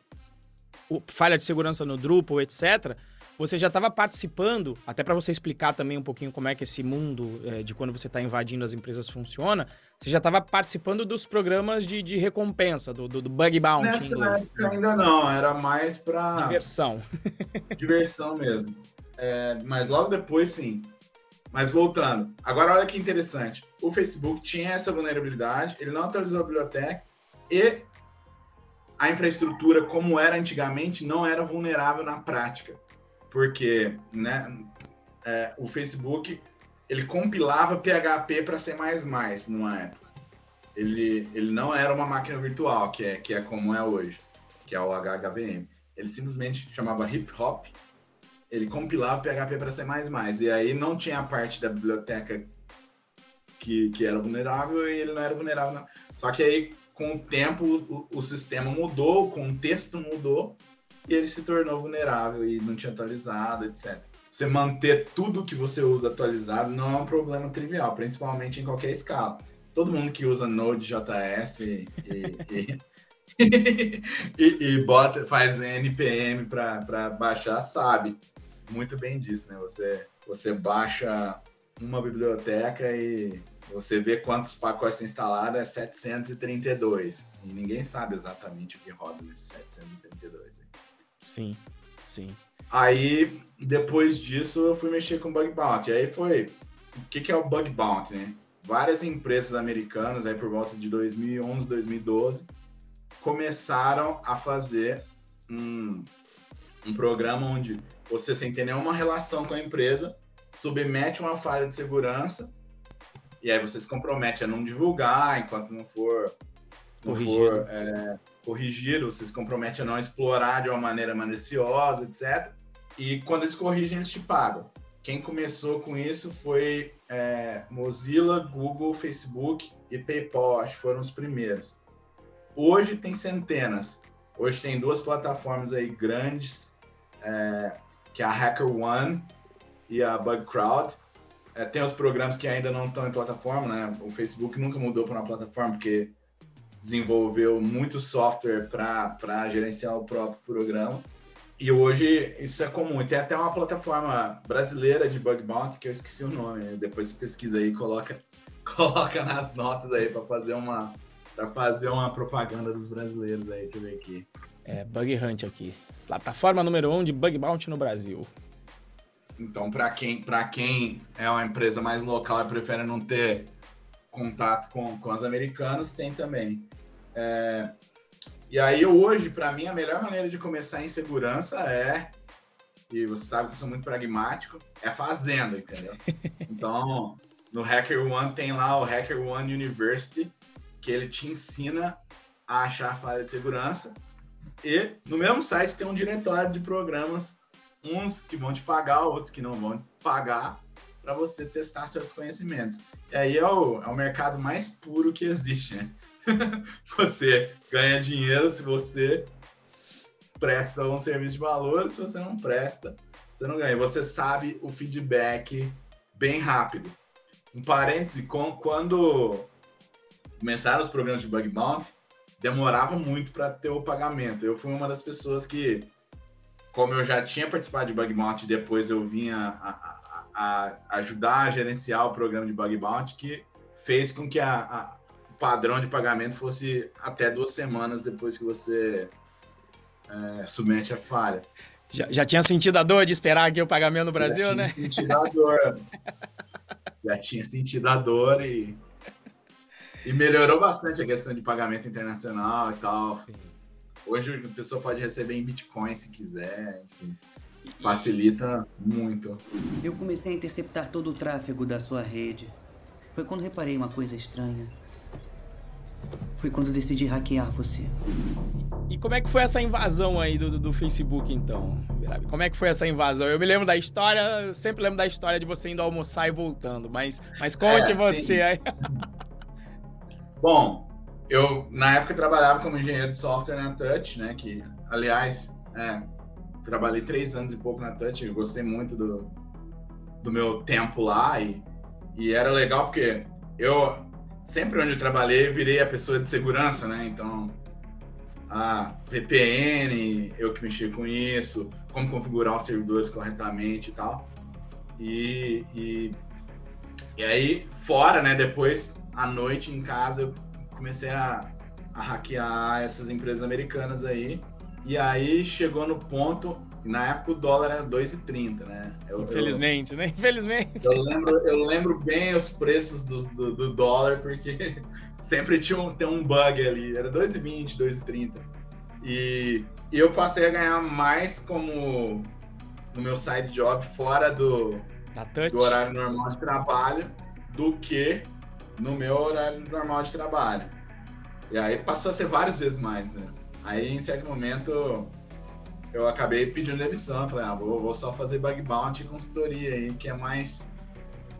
o, o falha de segurança no Drupal, etc., você já estava participando, até para você explicar também um pouquinho como é que esse mundo é, de quando você está invadindo as empresas funciona, você já estava participando dos programas de, de recompensa, do, do, do Bug Bounty Nessa época ainda não, era mais para... Diversão. Diversão mesmo. É, mas logo depois, sim. Mas voltando, agora olha que interessante. O Facebook tinha essa vulnerabilidade, ele não atualizou a biblioteca e a infraestrutura, como era antigamente, não era vulnerável na prática porque né, é, o Facebook ele compilava PHP para C++ numa época. Ele, ele não era uma máquina virtual, que é, que é como é hoje, que é o HHVM. Ele simplesmente chamava hip hop, ele compilava PHP para C++, e aí não tinha a parte da biblioteca que, que era vulnerável e ele não era vulnerável. Não. Só que aí, com o tempo, o, o sistema mudou, o contexto mudou, e ele se tornou vulnerável e não tinha atualizado, etc. Você manter tudo que você usa atualizado não é um problema trivial, principalmente em qualquer escala. Todo mundo que usa Node.js e, e, e, e, bota, faz npm para baixar sabe muito bem disso, né? Você, você baixa uma biblioteca e você vê quantos pacotes instalados, é 732. E ninguém sabe exatamente o que roda nesses 732. Sim, sim. Aí, depois disso, eu fui mexer com bug bounty. Aí foi, o que, que é o bug bounty, né? Várias empresas americanas, aí por volta de 2011, 2012, começaram a fazer um, um programa onde você, sem ter nenhuma relação com a empresa, submete uma falha de segurança e aí você se compromete a não divulgar enquanto não for, não for é, corrigiram, você se compromete a não explorar de uma maneira maliciosa, etc. E quando eles corrigem, eles te pagam. Quem começou com isso foi é, Mozilla, Google, Facebook e PayPal, acho que foram os primeiros. Hoje tem centenas. Hoje tem duas plataformas aí grandes, é, que é a HackerOne e a BugCrowd. É, tem os programas que ainda não estão em plataforma, né? O Facebook nunca mudou para uma plataforma, porque desenvolveu muito software para gerenciar o próprio programa. E hoje isso é comum. Tem até uma plataforma brasileira de bug bounty que eu esqueci o nome. Depois pesquisa aí, coloca, coloca nas notas aí para fazer uma para fazer uma propaganda dos brasileiros aí. Deixa eu ver aqui. É, Bug Hunt aqui. Plataforma número 1 um de bug bounty no Brasil. Então, para quem, quem é uma empresa mais local e prefere não ter contato com, com as americanas, tem também. É, e aí, hoje, para mim, a melhor maneira de começar em segurança é, e você sabe que eu sou muito pragmático, é fazendo, entendeu? Então, no Hacker One tem lá o Hacker One University, que ele te ensina a achar a falha de segurança. E no mesmo site tem um diretório de programas, uns que vão te pagar, outros que não vão te pagar, para você testar seus conhecimentos. E aí é o, é o mercado mais puro que existe, né? você ganha dinheiro se você presta um serviço de valor, se você não presta, você não ganha. Você sabe o feedback bem rápido. Um parêntese, quando começaram os programas de bug bounty, demorava muito para ter o pagamento. Eu fui uma das pessoas que, como eu já tinha participado de bug bounty, depois eu vinha a, a, a ajudar a gerenciar o programa de bug bounty, que fez com que a, padrão de pagamento fosse até duas semanas depois que você é, submete a falha. Já, já, tinha sentido a dor de esperar aqui o pagamento no Brasil, já né? Tinha sentido a dor. já tinha sentido a dor e, e melhorou bastante a questão de pagamento internacional e tal. Sim. Hoje a pessoa pode receber em Bitcoin se quiser, enfim. Facilita muito. Eu comecei a interceptar todo o tráfego da sua rede. Foi quando reparei uma coisa estranha. Foi quando decidi hackear você. E como é que foi essa invasão aí do, do, Facebook, então? Como é que foi essa invasão? Eu me lembro da história, sempre lembro da história de você indo almoçar e voltando, mas, mas conte é, você sim. aí. Bom, eu na época trabalhava como engenheiro de software na Touch, né? Que, aliás, é, trabalhei três anos e pouco na Touch, eu gostei muito do, do meu tempo lá e, e era legal porque eu sempre onde eu trabalhei, virei a pessoa de segurança, né? Então, a VPN, eu que mexi com isso, como configurar os servidores corretamente e tal. E, e, e aí, fora, né? Depois, à noite, em casa, eu comecei a, a hackear essas empresas americanas aí. E aí, chegou no ponto na época o dólar era 2,30, né? Eu, Infelizmente, eu, né? Infelizmente. Eu lembro, eu lembro bem os preços do, do, do dólar, porque sempre tinha um, tem um bug ali. Era 2,20, 2,30. E, e eu passei a ganhar mais como no meu side job fora do, do horário normal de trabalho do que no meu horário normal de trabalho. E aí passou a ser várias vezes mais, né? Aí, em certo momento, eu acabei pedindo demissão. Falei, ah, vou, vou só fazer bug bounty e consultoria aí, que é mais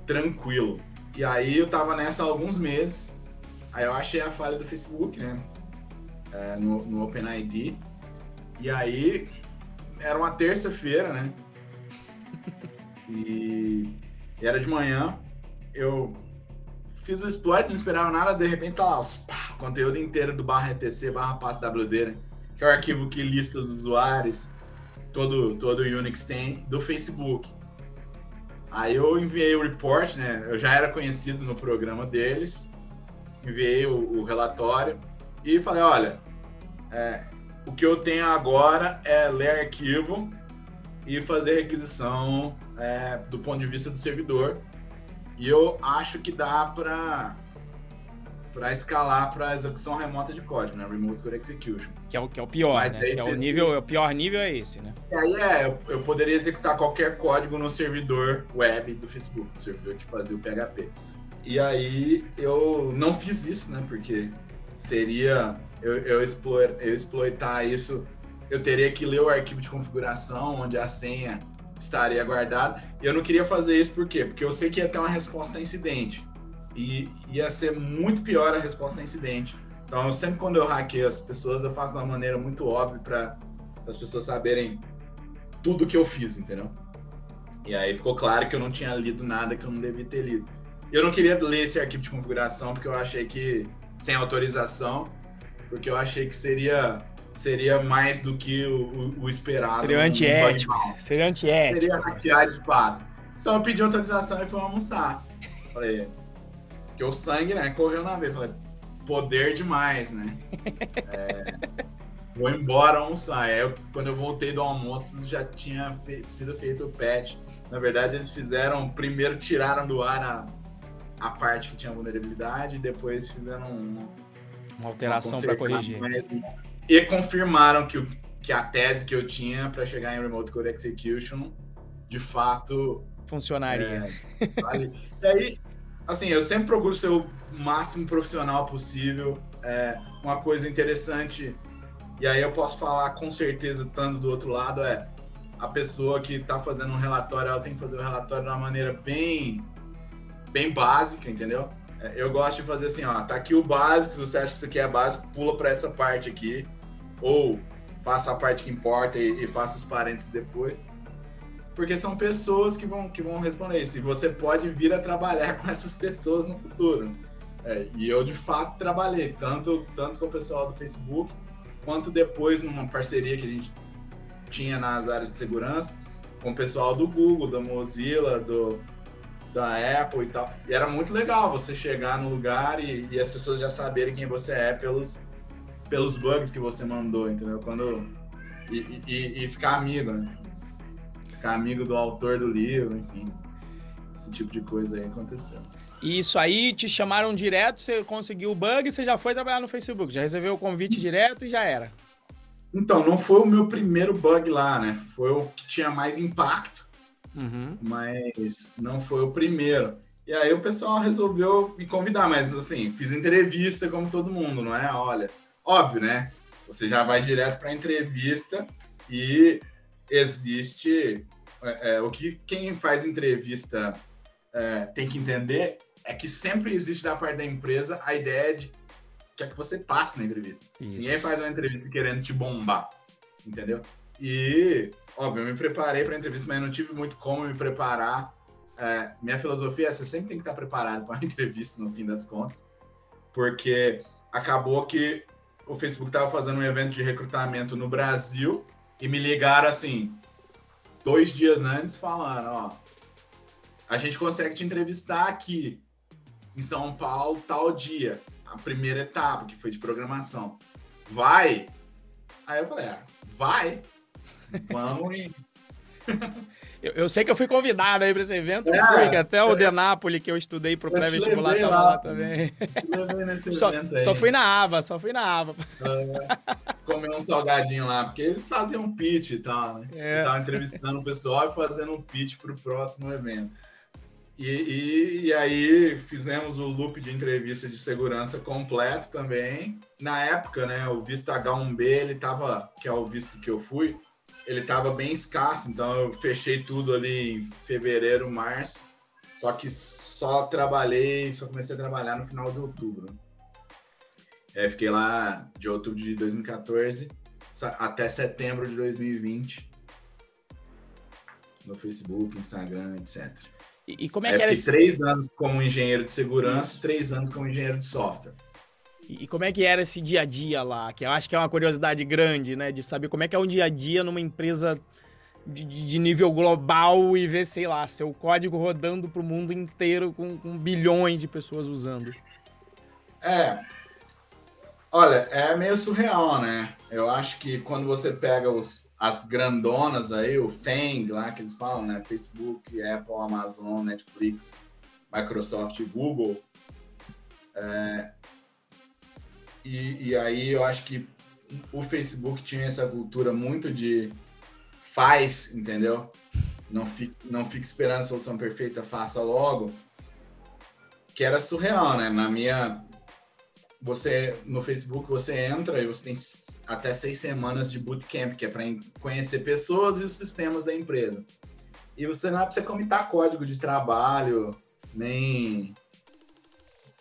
tranquilo. E aí eu tava nessa há alguns meses. Aí eu achei a falha do Facebook, né? É, no, no OpenID. E aí era uma terça-feira, né? E, e, era de manhã. Eu fiz o exploit, não esperava nada, de repente tá lá, pá, o conteúdo inteiro do barra etc barra pass WD, né? que é o arquivo que lista os usuários, todo, todo Unix tem, do Facebook. Aí eu enviei o report, né? Eu já era conhecido no programa deles, enviei o, o relatório e falei, olha, é, o que eu tenho agora é ler arquivo e fazer requisição é, do ponto de vista do servidor. E eu acho que dá para para escalar para execução remota de código, né? Remote Code Execution. Que é o, que é o pior, Mas né? É o, nível, o pior nível é esse, né? E aí é, eu, eu, poderia executar qualquer código no servidor web do Facebook, o servidor que fazia o PHP. E aí eu não fiz isso, né? Porque seria eu, eu, explore, eu exploitar isso, eu teria que ler o arquivo de configuração onde a senha estaria guardada. E eu não queria fazer isso por quê? Porque eu sei que ia ter uma resposta a incidente e ia ser muito pior a resposta a incidente Então, sempre quando eu hackeio as pessoas, eu faço de uma maneira muito óbvia para as pessoas saberem tudo que eu fiz, entendeu? E aí ficou claro que eu não tinha lido nada que eu não devia ter lido. Eu não queria ler esse arquivo de configuração porque eu achei que sem autorização, porque eu achei que seria seria mais do que o, o, o esperado. Seria antiético. Seria antiético. Seria hackear de fato. Então eu pedi autorização e fui almoçar. Falei, que o sangue, né, correu na veia. Falei, poder demais, né? É, vou embora almoçar. Aí, eu, quando eu voltei do almoço, já tinha fe sido feito o patch. Na verdade, eles fizeram, primeiro tiraram do ar a, a parte que tinha vulnerabilidade, e depois fizeram uma, uma alteração para corrigir. Mais, e confirmaram que, o, que a tese que eu tinha para chegar em Remote Code Execution de fato funcionaria. É, vale. e aí, assim, eu sempre procuro ser o máximo profissional possível. É, uma coisa interessante, e aí eu posso falar com certeza, estando do outro lado, é a pessoa que está fazendo um relatório, ela tem que fazer o relatório de uma maneira bem, bem básica, entendeu? É, eu gosto de fazer assim, ó, tá aqui o básico, se você acha que isso aqui é básico, pula para essa parte aqui ou faça a parte que importa e, e faça os parênteses depois. Porque são pessoas que vão, que vão responder isso. E você pode vir a trabalhar com essas pessoas no futuro. É, e eu, de fato, trabalhei tanto, tanto com o pessoal do Facebook, quanto depois numa parceria que a gente tinha nas áreas de segurança, com o pessoal do Google, da Mozilla, do, da Apple e tal. E era muito legal você chegar no lugar e, e as pessoas já saberem quem você é pelos, pelos bugs que você mandou, entendeu? Quando e, e, e, ficar amigo, né? Ficar amigo do autor do livro, enfim. Esse tipo de coisa aí aconteceu. E isso aí te chamaram direto, você conseguiu o bug, você já foi trabalhar no Facebook, já recebeu o convite direto e já era. Então, não foi o meu primeiro bug lá, né? Foi o que tinha mais impacto, uhum. mas não foi o primeiro. E aí o pessoal resolveu me convidar, mas assim, fiz entrevista como todo mundo, não é? Olha, Óbvio, né? Você já vai direto para a entrevista e existe é, é, o que quem faz entrevista é, tem que entender é que sempre existe da parte da empresa a ideia de que é que você passe na entrevista. Isso. Ninguém faz uma entrevista querendo te bombar, entendeu? E, óbvio, eu me preparei para a entrevista, mas não tive muito como me preparar. É, minha filosofia é você sempre tem que estar preparado para a entrevista no fim das contas, porque acabou que o Facebook estava fazendo um evento de recrutamento no Brasil e me ligaram assim, dois dias antes, falando, ó, a gente consegue te entrevistar aqui em São Paulo tal dia, a primeira etapa, que foi de programação. Vai? Aí eu falei, ah, vai, vamos e... Eu, eu, sei que eu fui convidado aí para esse evento, é, fui, até o é, Denápolis, que eu estudei pro pré-vestibular, tava lá, lá também. só, só, fui na aba, só fui na aba. É, comer um salgadinho lá, porque eles faziam um pitch e tal, né? É. Estavam entrevistando o pessoal e fazendo um pitch pro próximo evento. E, e, e, aí fizemos o loop de entrevista de segurança completo também. Na época, né, o visto H1B, ele tava, que é o visto que eu fui, ele estava bem escasso, então eu fechei tudo ali em fevereiro, março. Só que só trabalhei, só comecei a trabalhar no final de outubro. É, fiquei lá de outubro de 2014 até setembro de 2020 no Facebook, Instagram, etc. E, e como é que era esse... três anos como engenheiro de segurança, e três anos como engenheiro de software. E, como é que era esse dia a dia lá? Que eu acho que é uma curiosidade grande, né? De saber como é que é um dia a dia numa empresa de, de nível global e ver, sei lá, seu código rodando para o mundo inteiro com, com bilhões de pessoas usando. É. Olha, é meio surreal, né? Eu acho que quando você pega os, as grandonas aí, o FANG lá que eles falam, né? Facebook, Apple, Amazon, Netflix, Microsoft, Google. É, e, e aí eu acho que o Facebook tinha essa cultura muito de faz, entendeu? Não fique, não fique esperando a solução perfeita, faça logo. Que era surreal, né? Na minha. Você, no Facebook, você entra e você tem até seis semanas de bootcamp, que é para conhecer pessoas e os sistemas da empresa. E você não é você comitar código de trabalho, nem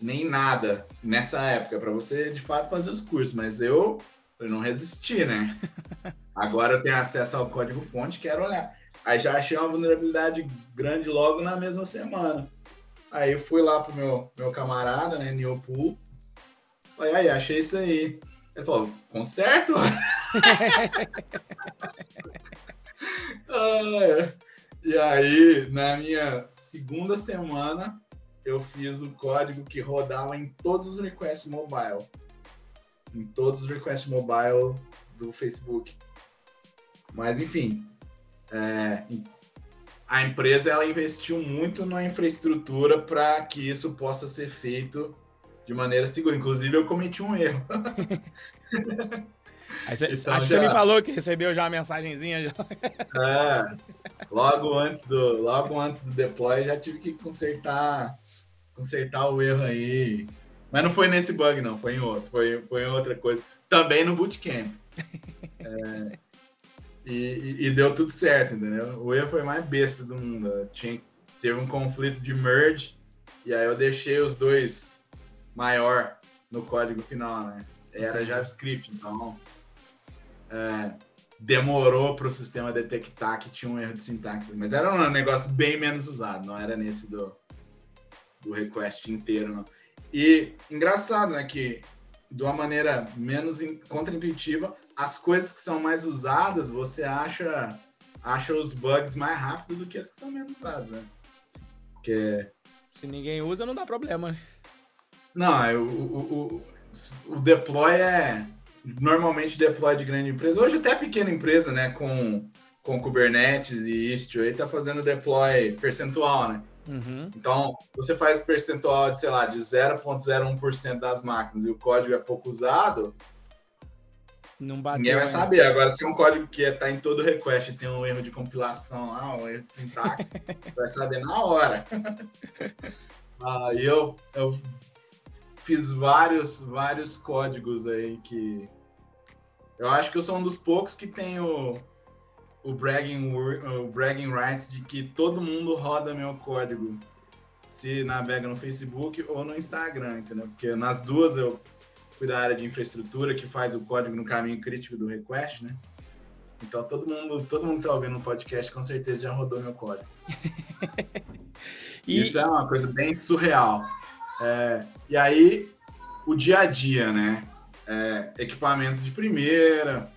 nem nada nessa época para você de fato fazer os cursos, mas eu, eu não resisti, né? Agora eu tenho acesso ao código fonte, quero olhar. Aí já achei uma vulnerabilidade grande logo na mesma semana. Aí eu fui lá pro meu, meu camarada, né, Neil Pool. Falei, aí, achei isso aí. Ele falou, conserto? ah, e aí, na minha segunda semana, eu fiz o código que rodava em todos os requests mobile. Em todos os requests mobile do Facebook. Mas, enfim, é, a empresa ela investiu muito na infraestrutura para que isso possa ser feito de maneira segura. Inclusive, eu cometi um erro. Aí cê, então, acho já... que você me falou que recebeu já uma mensagenzinha. Já. É, logo antes do, logo antes do deploy, já tive que consertar, consertar o erro aí. Mas não foi nesse bug, não, foi em outro, foi, foi em outra coisa. Também no bootcamp. É, e, e, deu tudo certo, entendeu? O erro foi mais besta do mundo. Tinha, teve um conflito de merge, e aí eu deixei os dois maior no código final, né? Era JavaScript, então é, demorou para o sistema detectar que tinha um erro de sintaxe. Mas era um negócio bem menos usado, não era nesse do, do request inteiro, não. E engraçado, né, que de uma maneira menos contraintuitiva, as coisas que são mais usadas, você acha, acha os bugs mais rápido do que as que são menos usadas, né? Porque... Se ninguém usa, não dá problema. Não, é, o, o, o, o deploy é normalmente deploy de grande empresa. Hoje até pequena empresa, né, com, com Kubernetes e Istio aí tá fazendo deploy percentual, né? Uhum. Então, você faz percentual de, sei lá, de 0,01% das máquinas e o código é pouco usado, não bateu, Ninguém vai saber. Agora, se é um código que está em todo request tem um erro de compilação lá, um erro de sintaxe, vai saber na hora. Aí eu, eu fiz vários, vários códigos aí que. Eu acho que eu sou um dos poucos que tem o, bragging, o bragging rights de que todo mundo roda meu código se navega no Facebook ou no Instagram, entendeu? Porque nas duas eu fui da área de infraestrutura que faz o código no caminho crítico do request, né? Então todo mundo, todo mundo que tá ouvindo o podcast com certeza já rodou meu código. e... Isso é uma coisa bem surreal. É, e aí o dia a dia, né? É, equipamentos de primeira,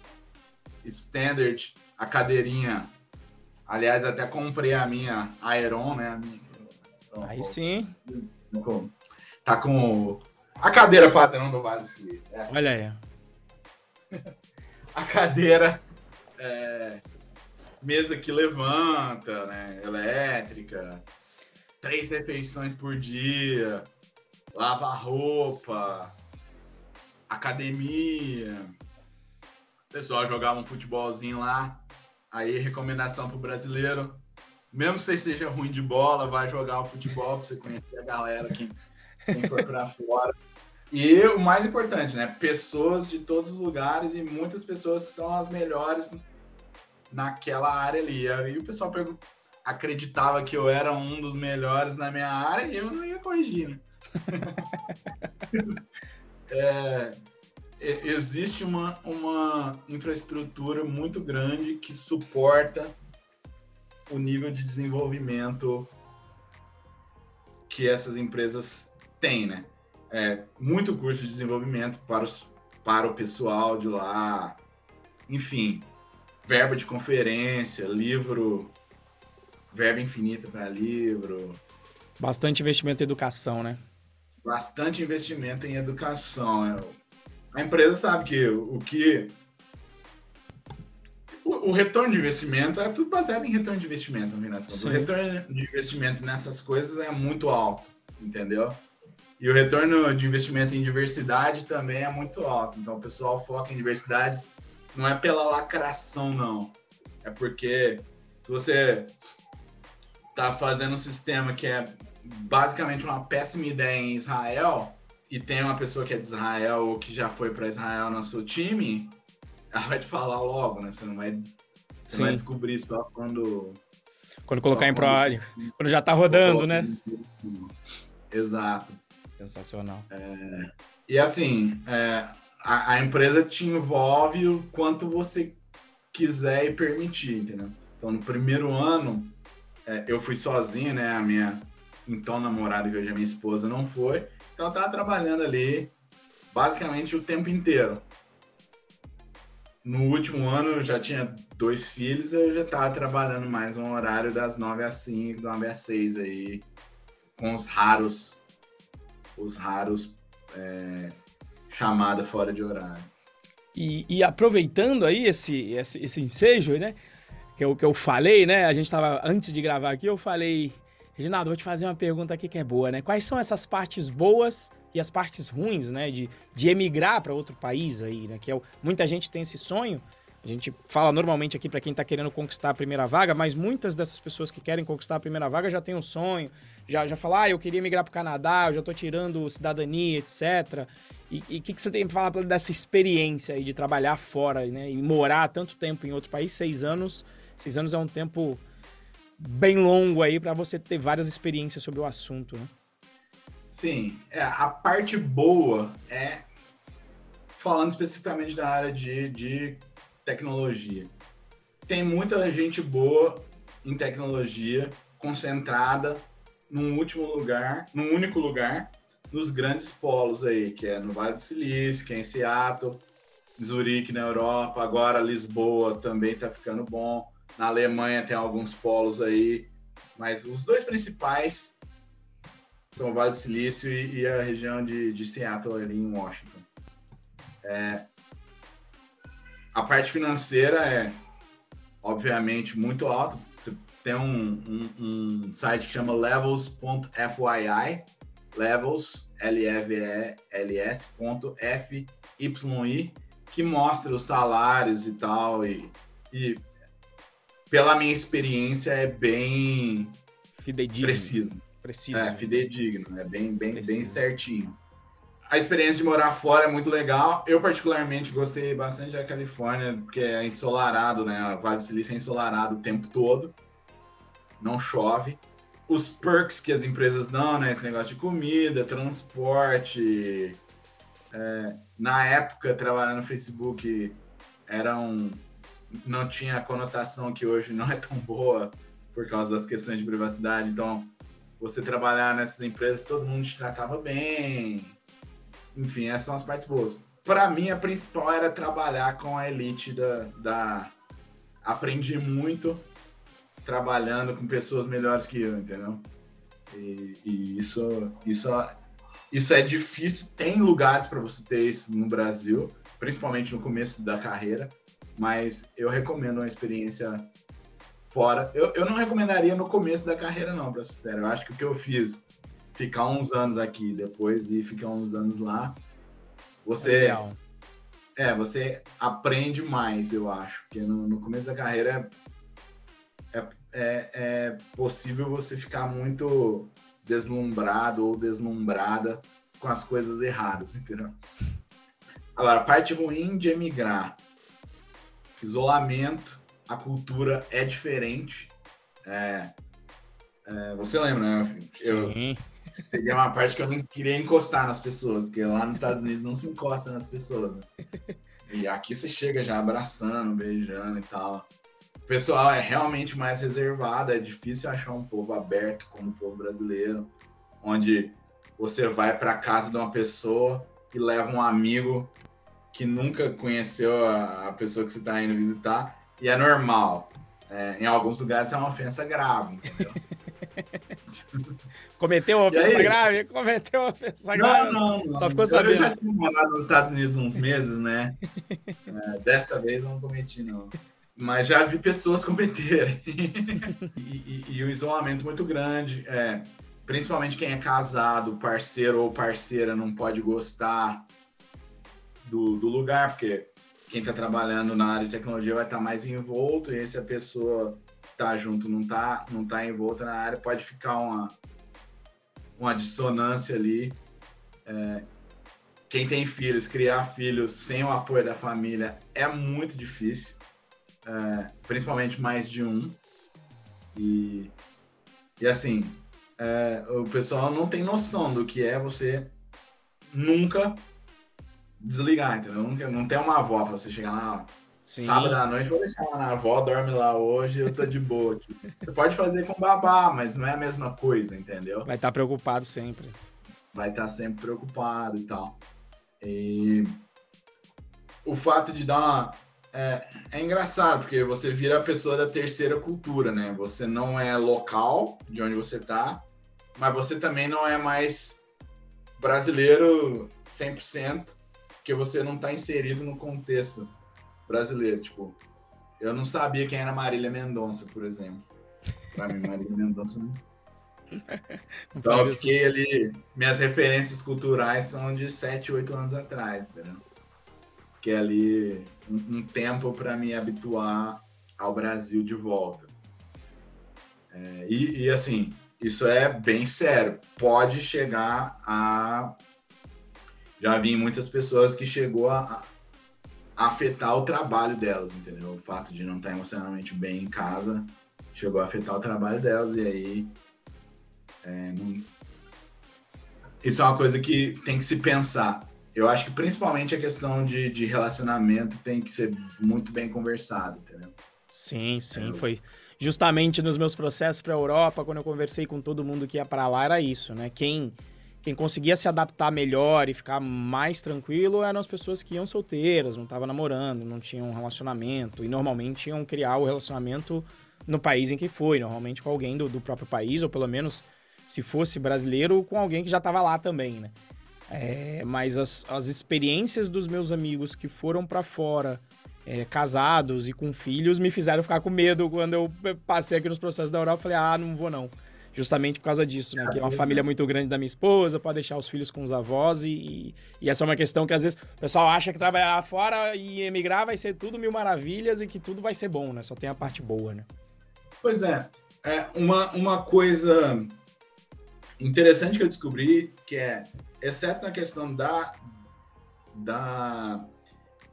standard, a cadeirinha. Aliás, até comprei a minha Aeron, né? Aí sim. Tá com a cadeira padrão do Vale Silício. É Olha aí. A cadeira é, mesa que levanta, né? Elétrica, três refeições por dia, lava roupa, academia. O pessoal jogava um futebolzinho lá. Aí, recomendação pro brasileiro. Mesmo que você seja ruim de bola, vai jogar o futebol pra você conhecer a galera, quem, quem for pra fora. E o mais importante, né? Pessoas de todos os lugares e muitas pessoas que são as melhores naquela área ali. E o pessoal acreditava que eu era um dos melhores na minha área e eu não ia corrigir, né? é, existe uma, uma infraestrutura muito grande que suporta o nível de desenvolvimento que essas empresas têm, né? é, muito curso de desenvolvimento para, os, para o pessoal de lá, enfim, verba de conferência, livro, verba infinita para livro. Bastante investimento em educação, né? Bastante investimento em educação. É, a empresa sabe que o que. O, o retorno de investimento é tudo baseado em retorno de investimento, no final. O retorno de investimento nessas coisas é muito alto, entendeu? E o retorno de investimento em diversidade também é muito alto. Então o pessoal foca em diversidade não é pela lacração, não. É porque se você está fazendo um sistema que é basicamente uma péssima ideia em Israel e tem uma pessoa que é de Israel ou que já foi para Israel no seu time, ela vai te falar logo, né? Você não vai, você vai descobrir só quando quando colocar em prática, quando já está rodando, né? Exato. Sensacional. É, e assim, é, a, a, empresa te envolve o quanto você quiser e permitir, entendeu? Então, no primeiro ano, é, eu fui sozinho, né? A minha então namorada, que hoje é minha esposa, não foi. Então, eu tava trabalhando ali basicamente o tempo inteiro. No último ano, eu já tinha dois filhos, eu já tava trabalhando mais um horário das 9 às 5, 9 às 6 aí, com os raros, os raros é, chamada fora de horário. E, e, aproveitando aí esse, esse, esse ensejo, né? Que eu, que eu falei, né? A gente tava, antes de gravar aqui, eu falei, Reginaldo, vou te fazer uma pergunta aqui que é boa, né? Quais são essas partes boas e as partes ruins, né? De, de emigrar para outro país aí, né? Que é, muita gente tem esse sonho. A gente fala normalmente aqui para quem está querendo conquistar a primeira vaga, mas muitas dessas pessoas que querem conquistar a primeira vaga já têm um sonho, já, já falam, ah, eu queria migrar para o Canadá, eu já estou tirando cidadania, etc. E o que, que você tem para falar dessa experiência aí de trabalhar fora, né? E morar tanto tempo em outro país, seis anos. Seis anos é um tempo bem longo aí para você ter várias experiências sobre o assunto, né? Sim, é, a parte boa é falando especificamente da área de, de tecnologia. Tem muita gente boa em tecnologia concentrada num último lugar, num único lugar, nos grandes polos aí, que é no Vale do Silício, que é em Seattle, Zurique na Europa, agora Lisboa também está ficando bom. Na Alemanha tem alguns polos aí, mas os dois principais são o Vale do Silício e, e a região de, de, Seattle ali em Washington. É, a parte financeira é, obviamente, muito alta. Você tem um, um, um site que chama levels.fyi, levels, L-E-V-E-L-S, ponto F-Y-I, que mostra os salários e tal, e, e pela minha experiência é bem fidedigno. Preciso. Preciso. É, fidedigno, é bem, bem, bem certinho. A experiência de morar fora é muito legal. Eu, particularmente, gostei bastante da Califórnia, porque é ensolarado, né? O Vale do Silício é ensolarado o tempo todo. Não chove os perks que as empresas dão, né? Esse negócio de comida, transporte. É, na época, trabalhar no Facebook era um, não tinha a conotação que hoje não é tão boa por causa das questões de privacidade. Então, você trabalhar nessas empresas, todo mundo te tratava bem. Enfim, essas são as partes boas. Para mim, a principal era trabalhar com a elite da, da... Aprendi muito trabalhando com pessoas melhores que eu, entendeu? E, e isso, isso, isso é difícil. Tem lugares para você ter isso no Brasil, principalmente no começo da carreira, mas eu recomendo uma experiência fora. Eu, eu não recomendaria no começo da carreira, não, pra ser sério. Eu acho que o que eu fiz, ficar uns anos aqui depois e ficar uns anos lá, você. É, é você aprende mais, eu acho. Porque no, no começo da carreira é, é, é possível você ficar muito deslumbrado ou deslumbrada com as coisas erradas, entendeu? Agora, a parte ruim de emigrar. Isolamento, a cultura é diferente. É, é, você lembra, né? Eu Sim. peguei uma parte que eu não queria encostar nas pessoas, porque lá nos Estados Unidos não se encosta nas pessoas. Né? E aqui você chega já abraçando, beijando e tal pessoal é realmente mais reservado, é difícil achar um povo aberto como o povo brasileiro, onde você vai para casa de uma pessoa e leva um amigo que nunca conheceu a, pessoa que você está indo visitar e é normal. É, em alguns lugares é uma ofensa grave, entendeu? Cometeu uma ofensa grave? Cometeu uma ofensa grave? Não, não, não. Só ficou sabendo. Eu já tinha morado nos Estados Unidos uns meses, né? É, dessa vez eu não cometi, não mas já vi pessoas cometerem. e, e, e, o isolamento muito grande, é, principalmente quem é casado, parceiro ou parceira não pode gostar do, do lugar, porque quem está trabalhando na área de tecnologia vai estar tá mais envolto, e se a pessoa tá junto não tá, não tá envolta na área, pode ficar uma, uma dissonância ali. É, quem tem filhos, criar filhos sem o apoio da família é muito difícil é, principalmente mais de um. E, e assim, é, o pessoal não tem noção do que é você nunca desligar, entendeu? Não, não tem uma avó pra você chegar lá, Sim. sábado à noite, vou deixar lá na avó, dorme lá hoje, eu tô de boa aqui. Você pode fazer com babá, mas não é a mesma coisa, entendeu? Vai estar tá preocupado sempre. Vai estar tá sempre preocupado e tal. E o fato de dar uma. É, é, engraçado, porque você vira a pessoa da terceira cultura, né? Você não é local de onde você tá, mas você também não é mais brasileiro 100%, porque você não tá inserido no contexto brasileiro. Tipo, eu não sabia quem era Marília Mendonça, por exemplo. Pra mim, Marília Mendonça não. então eu fiquei ali. Minhas referências culturais são de 7, 8 anos atrás, entendeu? que é ali um, um tempo para me habituar ao Brasil de volta. É, e, e, assim, isso é bem sério. Pode chegar a. Já vi muitas pessoas que chegou a, a afetar o trabalho delas, entendeu? O fato de não estar emocionalmente bem em casa chegou a afetar o trabalho delas e aí. É, não... Isso é uma coisa que tem que se pensar eu acho que principalmente a questão de, de relacionamento tem que ser muito bem conversado, entendeu? Sim, sim, é. foi justamente nos meus processos para a Europa, quando eu conversei com todo mundo que ia para lá, era isso, né? Quem quem conseguia se adaptar melhor e ficar mais tranquilo eram as pessoas que iam solteiras, não estavam namorando, não tinham um relacionamento e normalmente iam criar o relacionamento no país em que foi, normalmente com alguém do, do próprio país ou pelo menos se fosse brasileiro com alguém que já estava lá também, né? É, mas as, as experiências dos meus amigos que foram para fora, é, casados e com filhos, me fizeram ficar com medo quando eu passei aqui nos processos da Europa. Falei, ah, não vou não. Justamente por causa disso, né? Que é uma família muito grande da minha esposa, pode deixar os filhos com os avós e, e, essa é uma questão que às vezes o pessoal acha que trabalhar lá fora e emigrar vai ser tudo mil maravilhas e que tudo vai ser bom, né? Só tem a parte boa, né? Pois é. é uma, uma coisa interessante que eu descobri que é exceto na questão da, da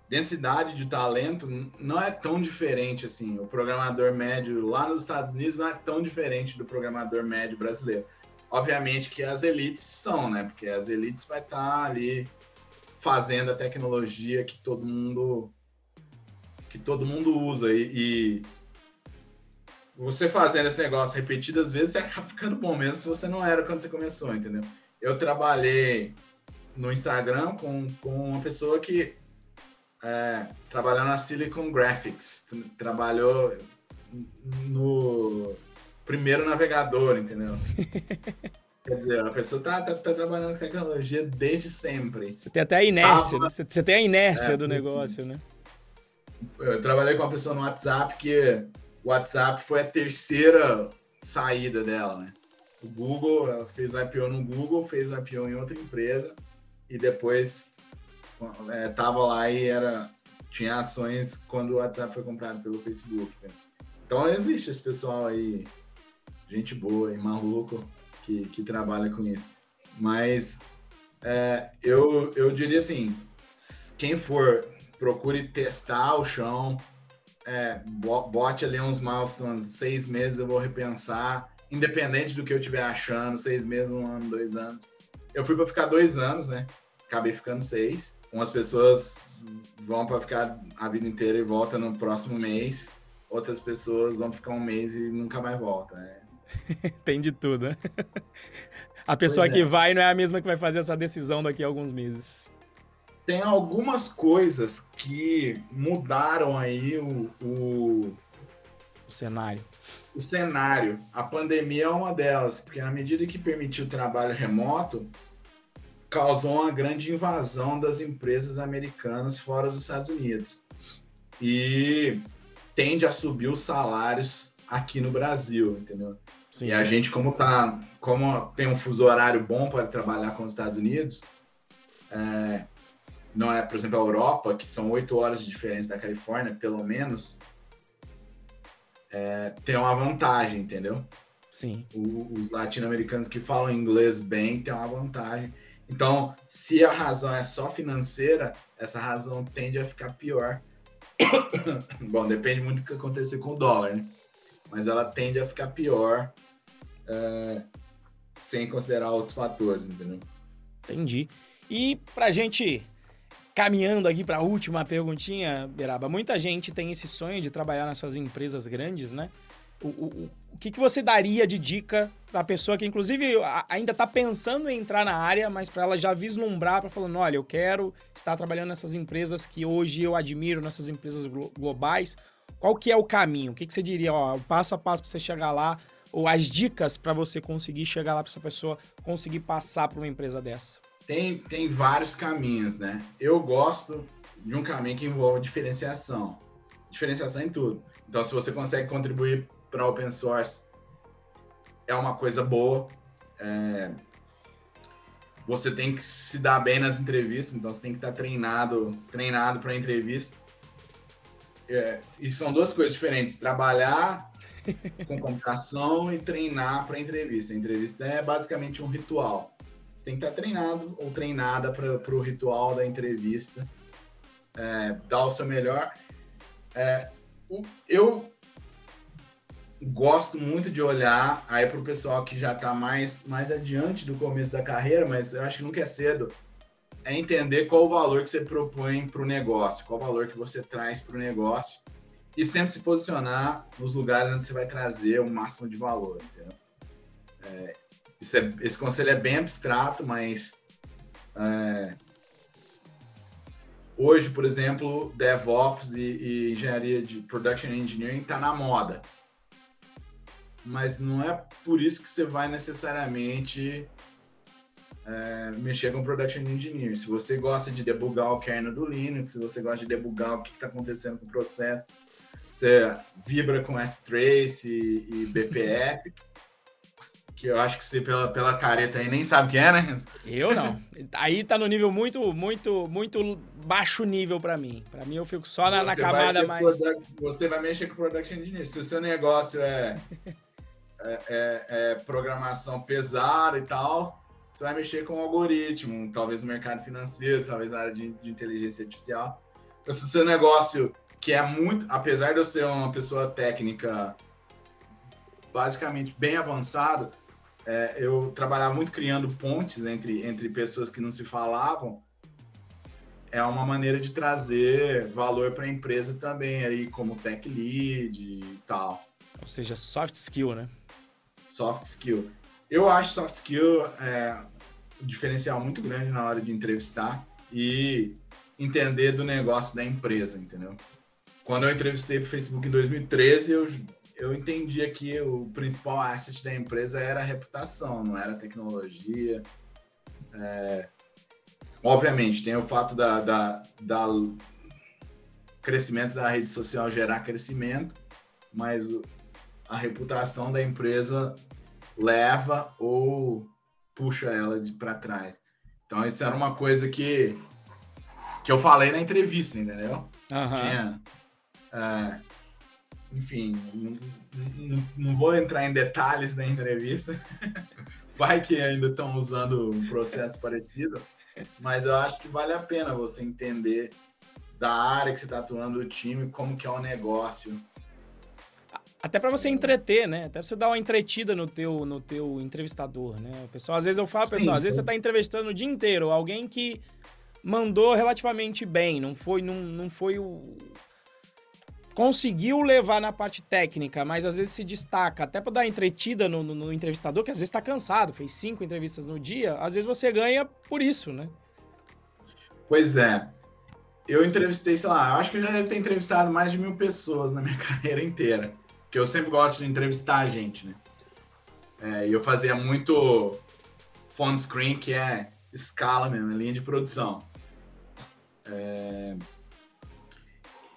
densidade de talento, não é tão diferente assim. O programador médio lá nos Estados Unidos não é tão diferente do programador médio brasileiro. Obviamente que as elites são, né? Porque as elites vai estar tá ali fazendo a tecnologia que todo mundo que todo mundo usa e, e você fazendo esse negócio repetidas vezes, você acaba ficando bom mesmo se você não era quando você começou, entendeu? eu trabalhei no Instagram com, com uma pessoa que é, trabalhou na Silicon Graphics, trabalhou no primeiro navegador, entendeu? Quer dizer, a pessoa tá, tá, tá, trabalhando com tecnologia desde sempre. Você tem até a inércia, né? Você tem a inércia é, do negócio, né? Eu trabalhei com uma pessoa no WhatsApp que o WhatsApp foi a terceira saída dela, né? o Google, ela fez o IPO no Google, fez o IPO em outra empresa e depois é, lá e era tinha ações quando o WhatsApp foi comprado pelo Facebook. Né? Então existe esse pessoal aí, gente boa e maluco que, que trabalha com isso. Mas é, eu, eu diria assim, quem for, procure testar o chão, é, bote ali uns milestones, seis meses eu vou repensar, independente do que eu estiver achando, seis meses, um ano, dois anos. Eu fui para ficar dois anos, né? Acabei ficando seis. Umas pessoas vão para ficar a vida inteira e voltam no próximo mês. Outras pessoas vão ficar um mês e nunca mais voltam, né? Tem de tudo, né? A pessoa que vai não é a mesma que vai fazer essa decisão daqui a alguns meses. Tem algumas coisas que mudaram aí o, o, o cenário o cenário. A pandemia é uma delas, porque na medida que permitiu o trabalho remoto, causou uma grande invasão das empresas americanas fora dos Estados Unidos. E tende a subir os salários aqui no Brasil, entendeu? Sim. E a gente, como tá, como tem um fuso horário bom para trabalhar com os Estados Unidos, é, não é, por exemplo, a Europa, que são oito horas de diferença da Califórnia, pelo menos, é, tem uma vantagem, entendeu? Sim. O, os latino-americanos que falam inglês bem têm uma vantagem. Então, se a razão é só financeira, essa razão tende a ficar pior. Bom, depende muito do que acontecer com o dólar, né? Mas ela tende a ficar pior é, sem considerar outros fatores, entendeu? Entendi. E pra gente caminhando aqui para a última perguntinha, Beraba, muita gente tem esse sonho de trabalhar nessas empresas grandes, né? O, o, o que, que você daria de dica para a pessoa que, inclusive, ainda está pensando em entrar na área, mas para ela já vislumbrar, para falando, olha, eu quero estar trabalhando nessas empresas que hoje eu admiro, nessas empresas globais. Qual que é o caminho? O que, que você diria, ó, o passo a passo para você chegar lá, ou as dicas para você conseguir chegar lá para essa pessoa conseguir passar para uma empresa dessa? Tem, tem vários caminhos, né? Eu gosto de um caminho que envolve diferenciação. Diferenciação em tudo. Então, se você consegue contribuir para open source é uma coisa boa. É... Você tem que se dar bem nas entrevistas, então você tem que estar treinado, treinado para entrevista. É, e são duas coisas diferentes: trabalhar com computação e treinar para entrevista. A entrevista é basicamente um ritual. Tem que estar treinado ou treinada para o ritual da entrevista, é, dar o seu melhor. É, eu gosto muito de olhar aí para o pessoal que já está mais, mais adiante do começo da carreira, mas eu acho que nunca é cedo, é entender qual o valor que você propõe para o negócio, qual o valor que você traz para o negócio e sempre se posicionar nos lugares onde você vai trazer o máximo de valor? É, é, esse conselho é bem abstrato, mas é, hoje, por exemplo, DevOps e, e engenharia de Production Engineering está na moda mas não é por isso que você vai necessariamente é, mexer com Production Engineer. Se você gosta de debugar o kernel do Linux, se você gosta de debugar o que está acontecendo com o processo, você vibra com S-Trace e, e BPF, que eu acho que você, pela, pela careta aí, nem sabe o que é, né? Eu não. Aí tá no nível muito, muito, muito baixo nível para mim. Para mim, eu fico só na, na camada mais... Você vai mexer com Production Engineer. Se o seu negócio é é, é, é, programação pesada e tal, você vai mexer com algoritmo, talvez no mercado financeiro, talvez na área de, de inteligência artificial. Então, se o seu negócio, que é muito, apesar de eu ser uma pessoa técnica basicamente bem avançado, é, eu trabalhava muito criando pontes entre, entre pessoas que não se falavam. É uma maneira de trazer valor para a empresa também, aí como tech lead e tal. Ou seja, soft skill, né? Soft skill. Eu acho soft skill é, um diferencial muito grande na hora de entrevistar e entender do negócio da empresa, entendeu? Quando eu entrevistei para o Facebook em 2013, eu, eu entendia que o principal asset da empresa era a reputação, não era a tecnologia. É, obviamente, tem o fato da, da, da crescimento da rede social gerar crescimento, mas a reputação da empresa leva ou puxa ela para trás. Então isso era uma coisa que que eu falei na entrevista, entendeu? Uhum. Tinha, é, enfim, não, não, não, vou entrar em detalhes da entrevista. Vai que ainda estão usando um processo parecido, mas eu acho que vale a pena você entender da área que você está atuando, do time, como que é o negócio, até para você entreter, né? Até pra você dar uma entretida no teu, no teu entrevistador, né? O pessoal, às vezes eu falo, Sim, pessoal, às vezes você tá entrevistando o dia inteiro alguém que mandou relativamente bem, não foi, não, não foi o conseguiu levar na parte técnica, mas às vezes se destaca, até para dar entretida no, no, no, entrevistador, que às vezes está cansado, fez cinco entrevistas no dia, às vezes você ganha por isso, né? Pois é. Eu entrevistei, sei lá, acho que eu já deve ter entrevistado mais de mil pessoas na minha carreira inteira que eu sempre gosto de entrevistar a gente, né? É, e eu fazia muito phone screen, que é escala mesmo, é linha de produção. É,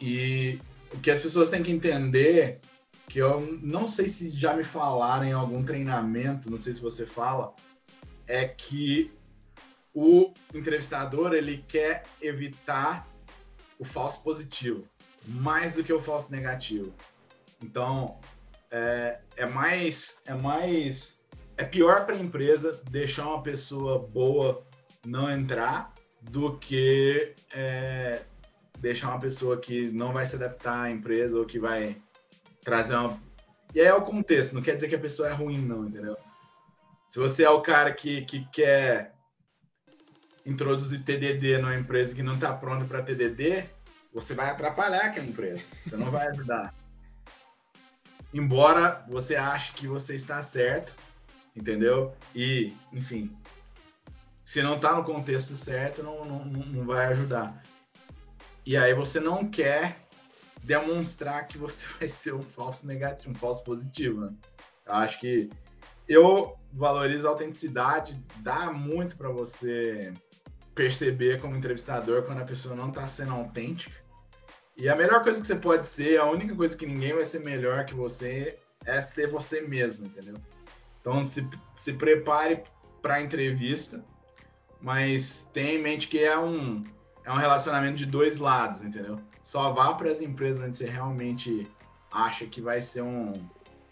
e o que as pessoas têm que entender, que eu não sei se já me falaram em algum treinamento, não sei se você fala, é que o entrevistador ele quer evitar o falso positivo mais do que o falso negativo. Então, é, é mais. É mais. É pior para a empresa deixar uma pessoa boa não entrar do que é, deixar uma pessoa que não vai se adaptar à empresa ou que vai trazer uma. E aí é o contexto, não quer dizer que a pessoa é ruim, não, entendeu? Se você é o cara que, que quer introduzir TDD numa empresa que não está pronta para TDD, você vai atrapalhar aquela empresa. Você não vai ajudar. Embora você ache que você está certo, entendeu? E, enfim, se não está no contexto certo, não, não, não vai ajudar. E aí você não quer demonstrar que você vai ser um falso negativo, um falso positivo, né? Eu acho que eu valorizo a autenticidade, dá muito para você perceber como entrevistador quando a pessoa não está sendo autêntica. E a melhor coisa que você pode ser, a única coisa que ninguém vai ser melhor que você é ser você mesmo, entendeu? Então se, se prepare para a entrevista, mas tenha em mente que é um, é um relacionamento de dois lados, entendeu? Só vá para as empresas onde você realmente acha que vai ser um,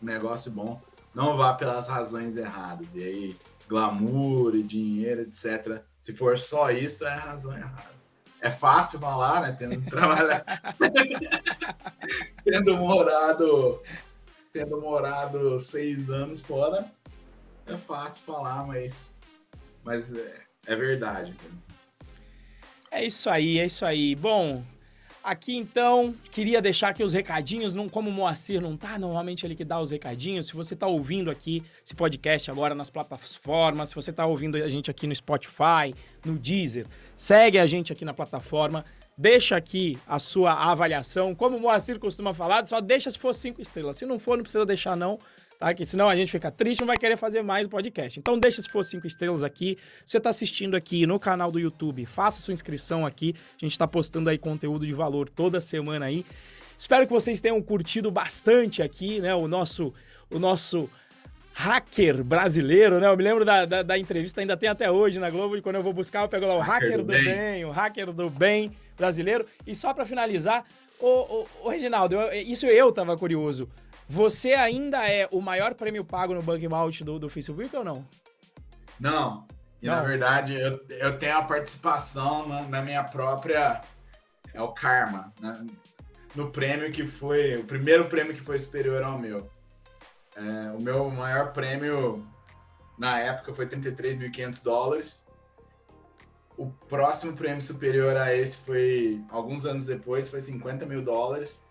negócio bom. Não vá pelas razões erradas. E aí, glamour e dinheiro, etc. Se for só isso, é a razão errada. É fácil falar, né? Tendo trabalhado. tendo morado. Tendo morado seis anos fora, é fácil falar, mas. Mas é, é verdade. É isso aí, é isso aí. Bom, Aqui então, queria deixar aqui os recadinhos, não, como o Moacir não tá, normalmente ele que dá os recadinhos. Se você tá ouvindo aqui esse podcast agora nas plataformas, se você tá ouvindo a gente aqui no Spotify, no Deezer, segue a gente aqui na plataforma, deixa aqui a sua avaliação. Como o Moacir costuma falar, só deixa se for cinco estrelas. Se não for, não precisa deixar não tá? Que senão a gente fica triste e não vai querer fazer mais o podcast. Então deixa se for cinco estrelas aqui. Se você está assistindo aqui no canal do YouTube, faça sua inscrição aqui. A gente está postando aí conteúdo de valor toda semana aí. Espero que vocês tenham curtido bastante aqui, né? O nosso, o nosso hacker brasileiro, né? Eu me lembro da, da, da, entrevista, ainda tem até hoje na Globo, quando eu vou buscar, eu pego lá o hacker, hacker do, bem. bem. o hacker do bem brasileiro. E só para finalizar, o Reginaldo, eu, isso eu tava curioso. Você ainda é o maior prêmio pago no Bug Mount do, do Facebook ou não? Não. E não. na verdade, eu, eu tenho a participação na, na minha própria. É o Karma. Né? No prêmio que foi. O primeiro prêmio que foi superior ao meu. É, o meu maior prêmio na época foi 33.500 dólares. O próximo prêmio superior a esse foi, alguns anos depois, foi 50 mil dólares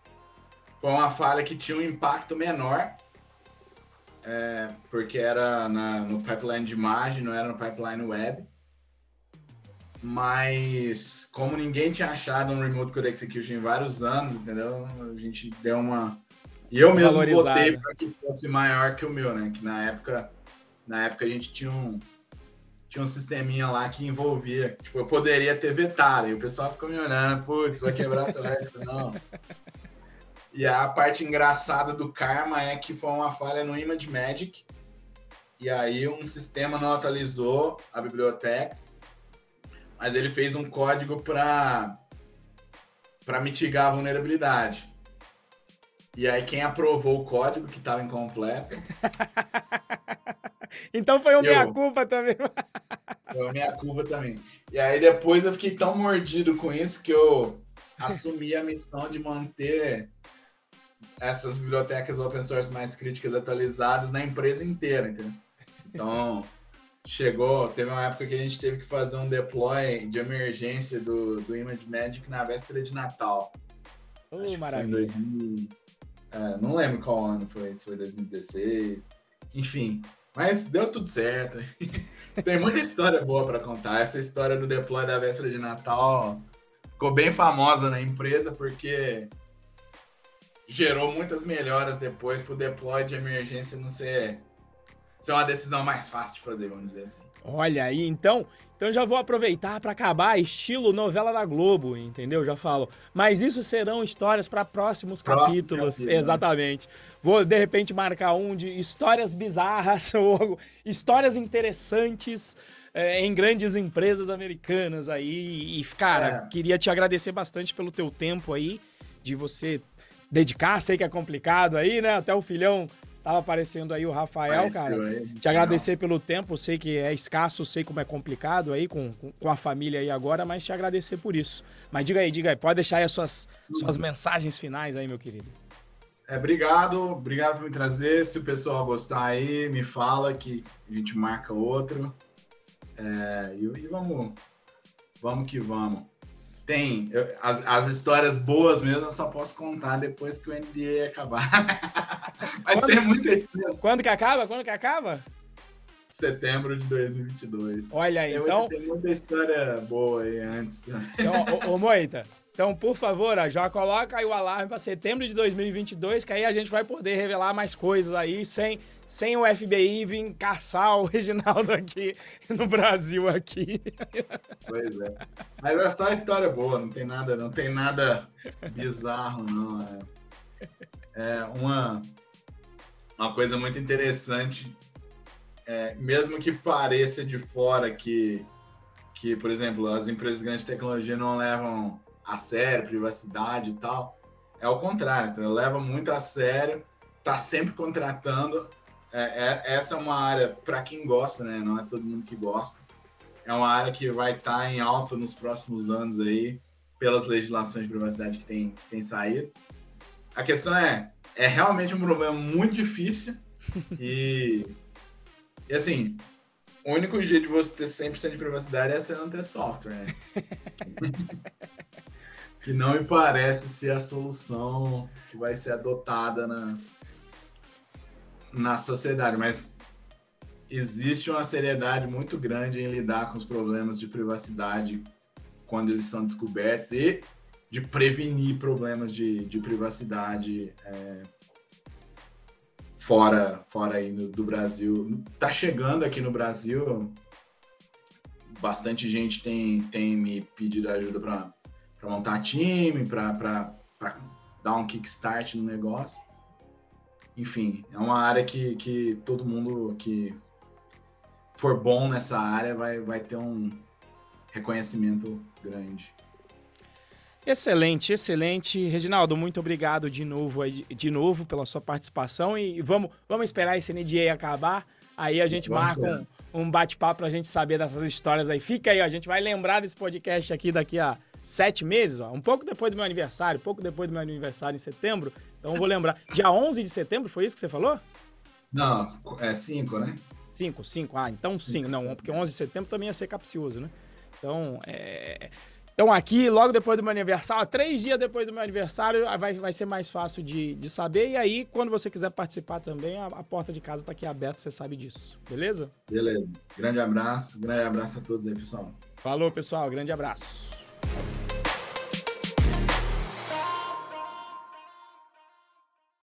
foi uma falha que tinha um impacto menor, é, porque era na, no pipeline de imagem, não era no pipeline web. Mas, como ninguém tinha achado um Remote Code Execution em vários anos, entendeu? A gente deu uma. E eu mesmo botei para que fosse maior que o meu, né? Que na época, na época a gente tinha um, tinha um sisteminha lá que envolvia. Tipo, eu poderia ter vetado. E o pessoal ficou me olhando, putz, vai quebrar seu resto. Não. E a parte engraçada do Karma é que foi uma falha no Image Magic. E aí um sistema não atualizou a biblioteca, mas ele fez um código para para mitigar a vulnerabilidade. E aí quem aprovou o código que estava incompleto. então foi o minha culpa também. foi minha culpa também. E aí depois eu fiquei tão mordido com isso que eu assumi a missão de manter essas bibliotecas open source mais críticas atualizadas na empresa inteira, entendeu? Então, chegou, teve uma época que a gente teve que fazer um deploy de emergência do, do Image Magic na véspera de Natal. Oh, maravilha. 2000, é, não lembro qual ano foi, se foi 2016, enfim. Mas deu tudo certo. Tem muita história boa para contar. Essa história do deploy da véspera de Natal ficou bem famosa na empresa porque gerou muitas melhoras depois para o deploy de emergência não ser, ser uma decisão mais fácil de fazer, vamos dizer assim. Olha aí, então, então já vou aproveitar para acabar estilo novela da Globo, entendeu? Já falo. Mas isso serão histórias para próximos Próximo capítulos, capítulo, né? exatamente. Né? Vou de repente marcar um de histórias bizarras ou histórias interessantes é, em grandes empresas americanas aí. E cara, é. queria te agradecer bastante pelo teu tempo aí de você dedicar, sei que é complicado aí, né? Até o filhão tava aparecendo aí o Rafael, Apareceu cara. Aí. Te agradecer Não. pelo tempo, sei que é escasso, sei como é complicado aí com, com a família aí agora, mas te agradecer por isso. Mas diga aí, diga aí, pode deixar aí as suas, suas mensagens finais aí, meu querido. É, obrigado, obrigado por me trazer. Se o pessoal gostar aí, me fala que a gente marca outro. É, e, e, vamos, vamos que vamos. Tem eu, as, as histórias boas mesmo, eu só posso contar depois que o NBA acabar. Mas quando, tem muita história. Quando que acaba? Quando que acaba? Setembro de 2022. Olha aí, tem então. Muita, tem muita história boa aí antes. Então, ô, ô Moita, então, por favor, já coloca aí o alarme para setembro de 2022, que aí a gente vai poder revelar mais coisas aí, sem, sem o FBI vir caçar o Reginaldo aqui no Brasil aqui. Pois é. Mas é só história boa, não tem nada, não tem nada bizarro, não. É, é uma, uma coisa muito interessante, é, mesmo que pareça de fora que, que, por exemplo, as empresas grandes de tecnologia não levam a sério, privacidade e tal. É o contrário, então leva muito a sério, tá sempre contratando. É, é, essa é uma área para quem gosta, né? Não é todo mundo que gosta. É uma área que vai estar tá em alta nos próximos anos aí, pelas legislações de privacidade que tem, que tem saído. A questão é, é realmente um problema muito difícil e, e assim, o único jeito de você ter 100% de privacidade é você não ter software, né? que não me parece ser a solução que vai ser adotada na, na sociedade, mas existe uma seriedade muito grande em lidar com os problemas de privacidade quando eles são descobertos e de prevenir problemas de, de privacidade é, fora, fora aí no, do Brasil. Tá chegando aqui no Brasil, bastante gente tem, tem me pedido ajuda para montar time, para dar um kickstart no negócio. Enfim, é uma área que, que todo mundo que for bom nessa área vai, vai ter um reconhecimento grande. Excelente, excelente. Reginaldo, muito obrigado de novo, de novo pela sua participação e vamos, vamos esperar esse NDA acabar. Aí a gente marca um, um bate-papo para a gente saber dessas histórias aí. Fica aí, ó, a gente vai lembrar desse podcast aqui daqui a sete meses, ó, um pouco depois do meu aniversário, pouco depois do meu aniversário em setembro. Então eu vou lembrar. Dia 11 de setembro, foi isso que você falou? Não, é 5, né? 5, 5. Ah, então sim. Não, porque 11 de setembro também ia ser capcioso, né? Então, é... Então aqui, logo depois do meu aniversário, três dias depois do meu aniversário, vai, vai ser mais fácil de, de saber. E aí, quando você quiser participar também, a, a porta de casa está aqui aberta, você sabe disso. Beleza? Beleza. Grande abraço, grande abraço a todos aí, pessoal. Falou, pessoal. Grande abraço.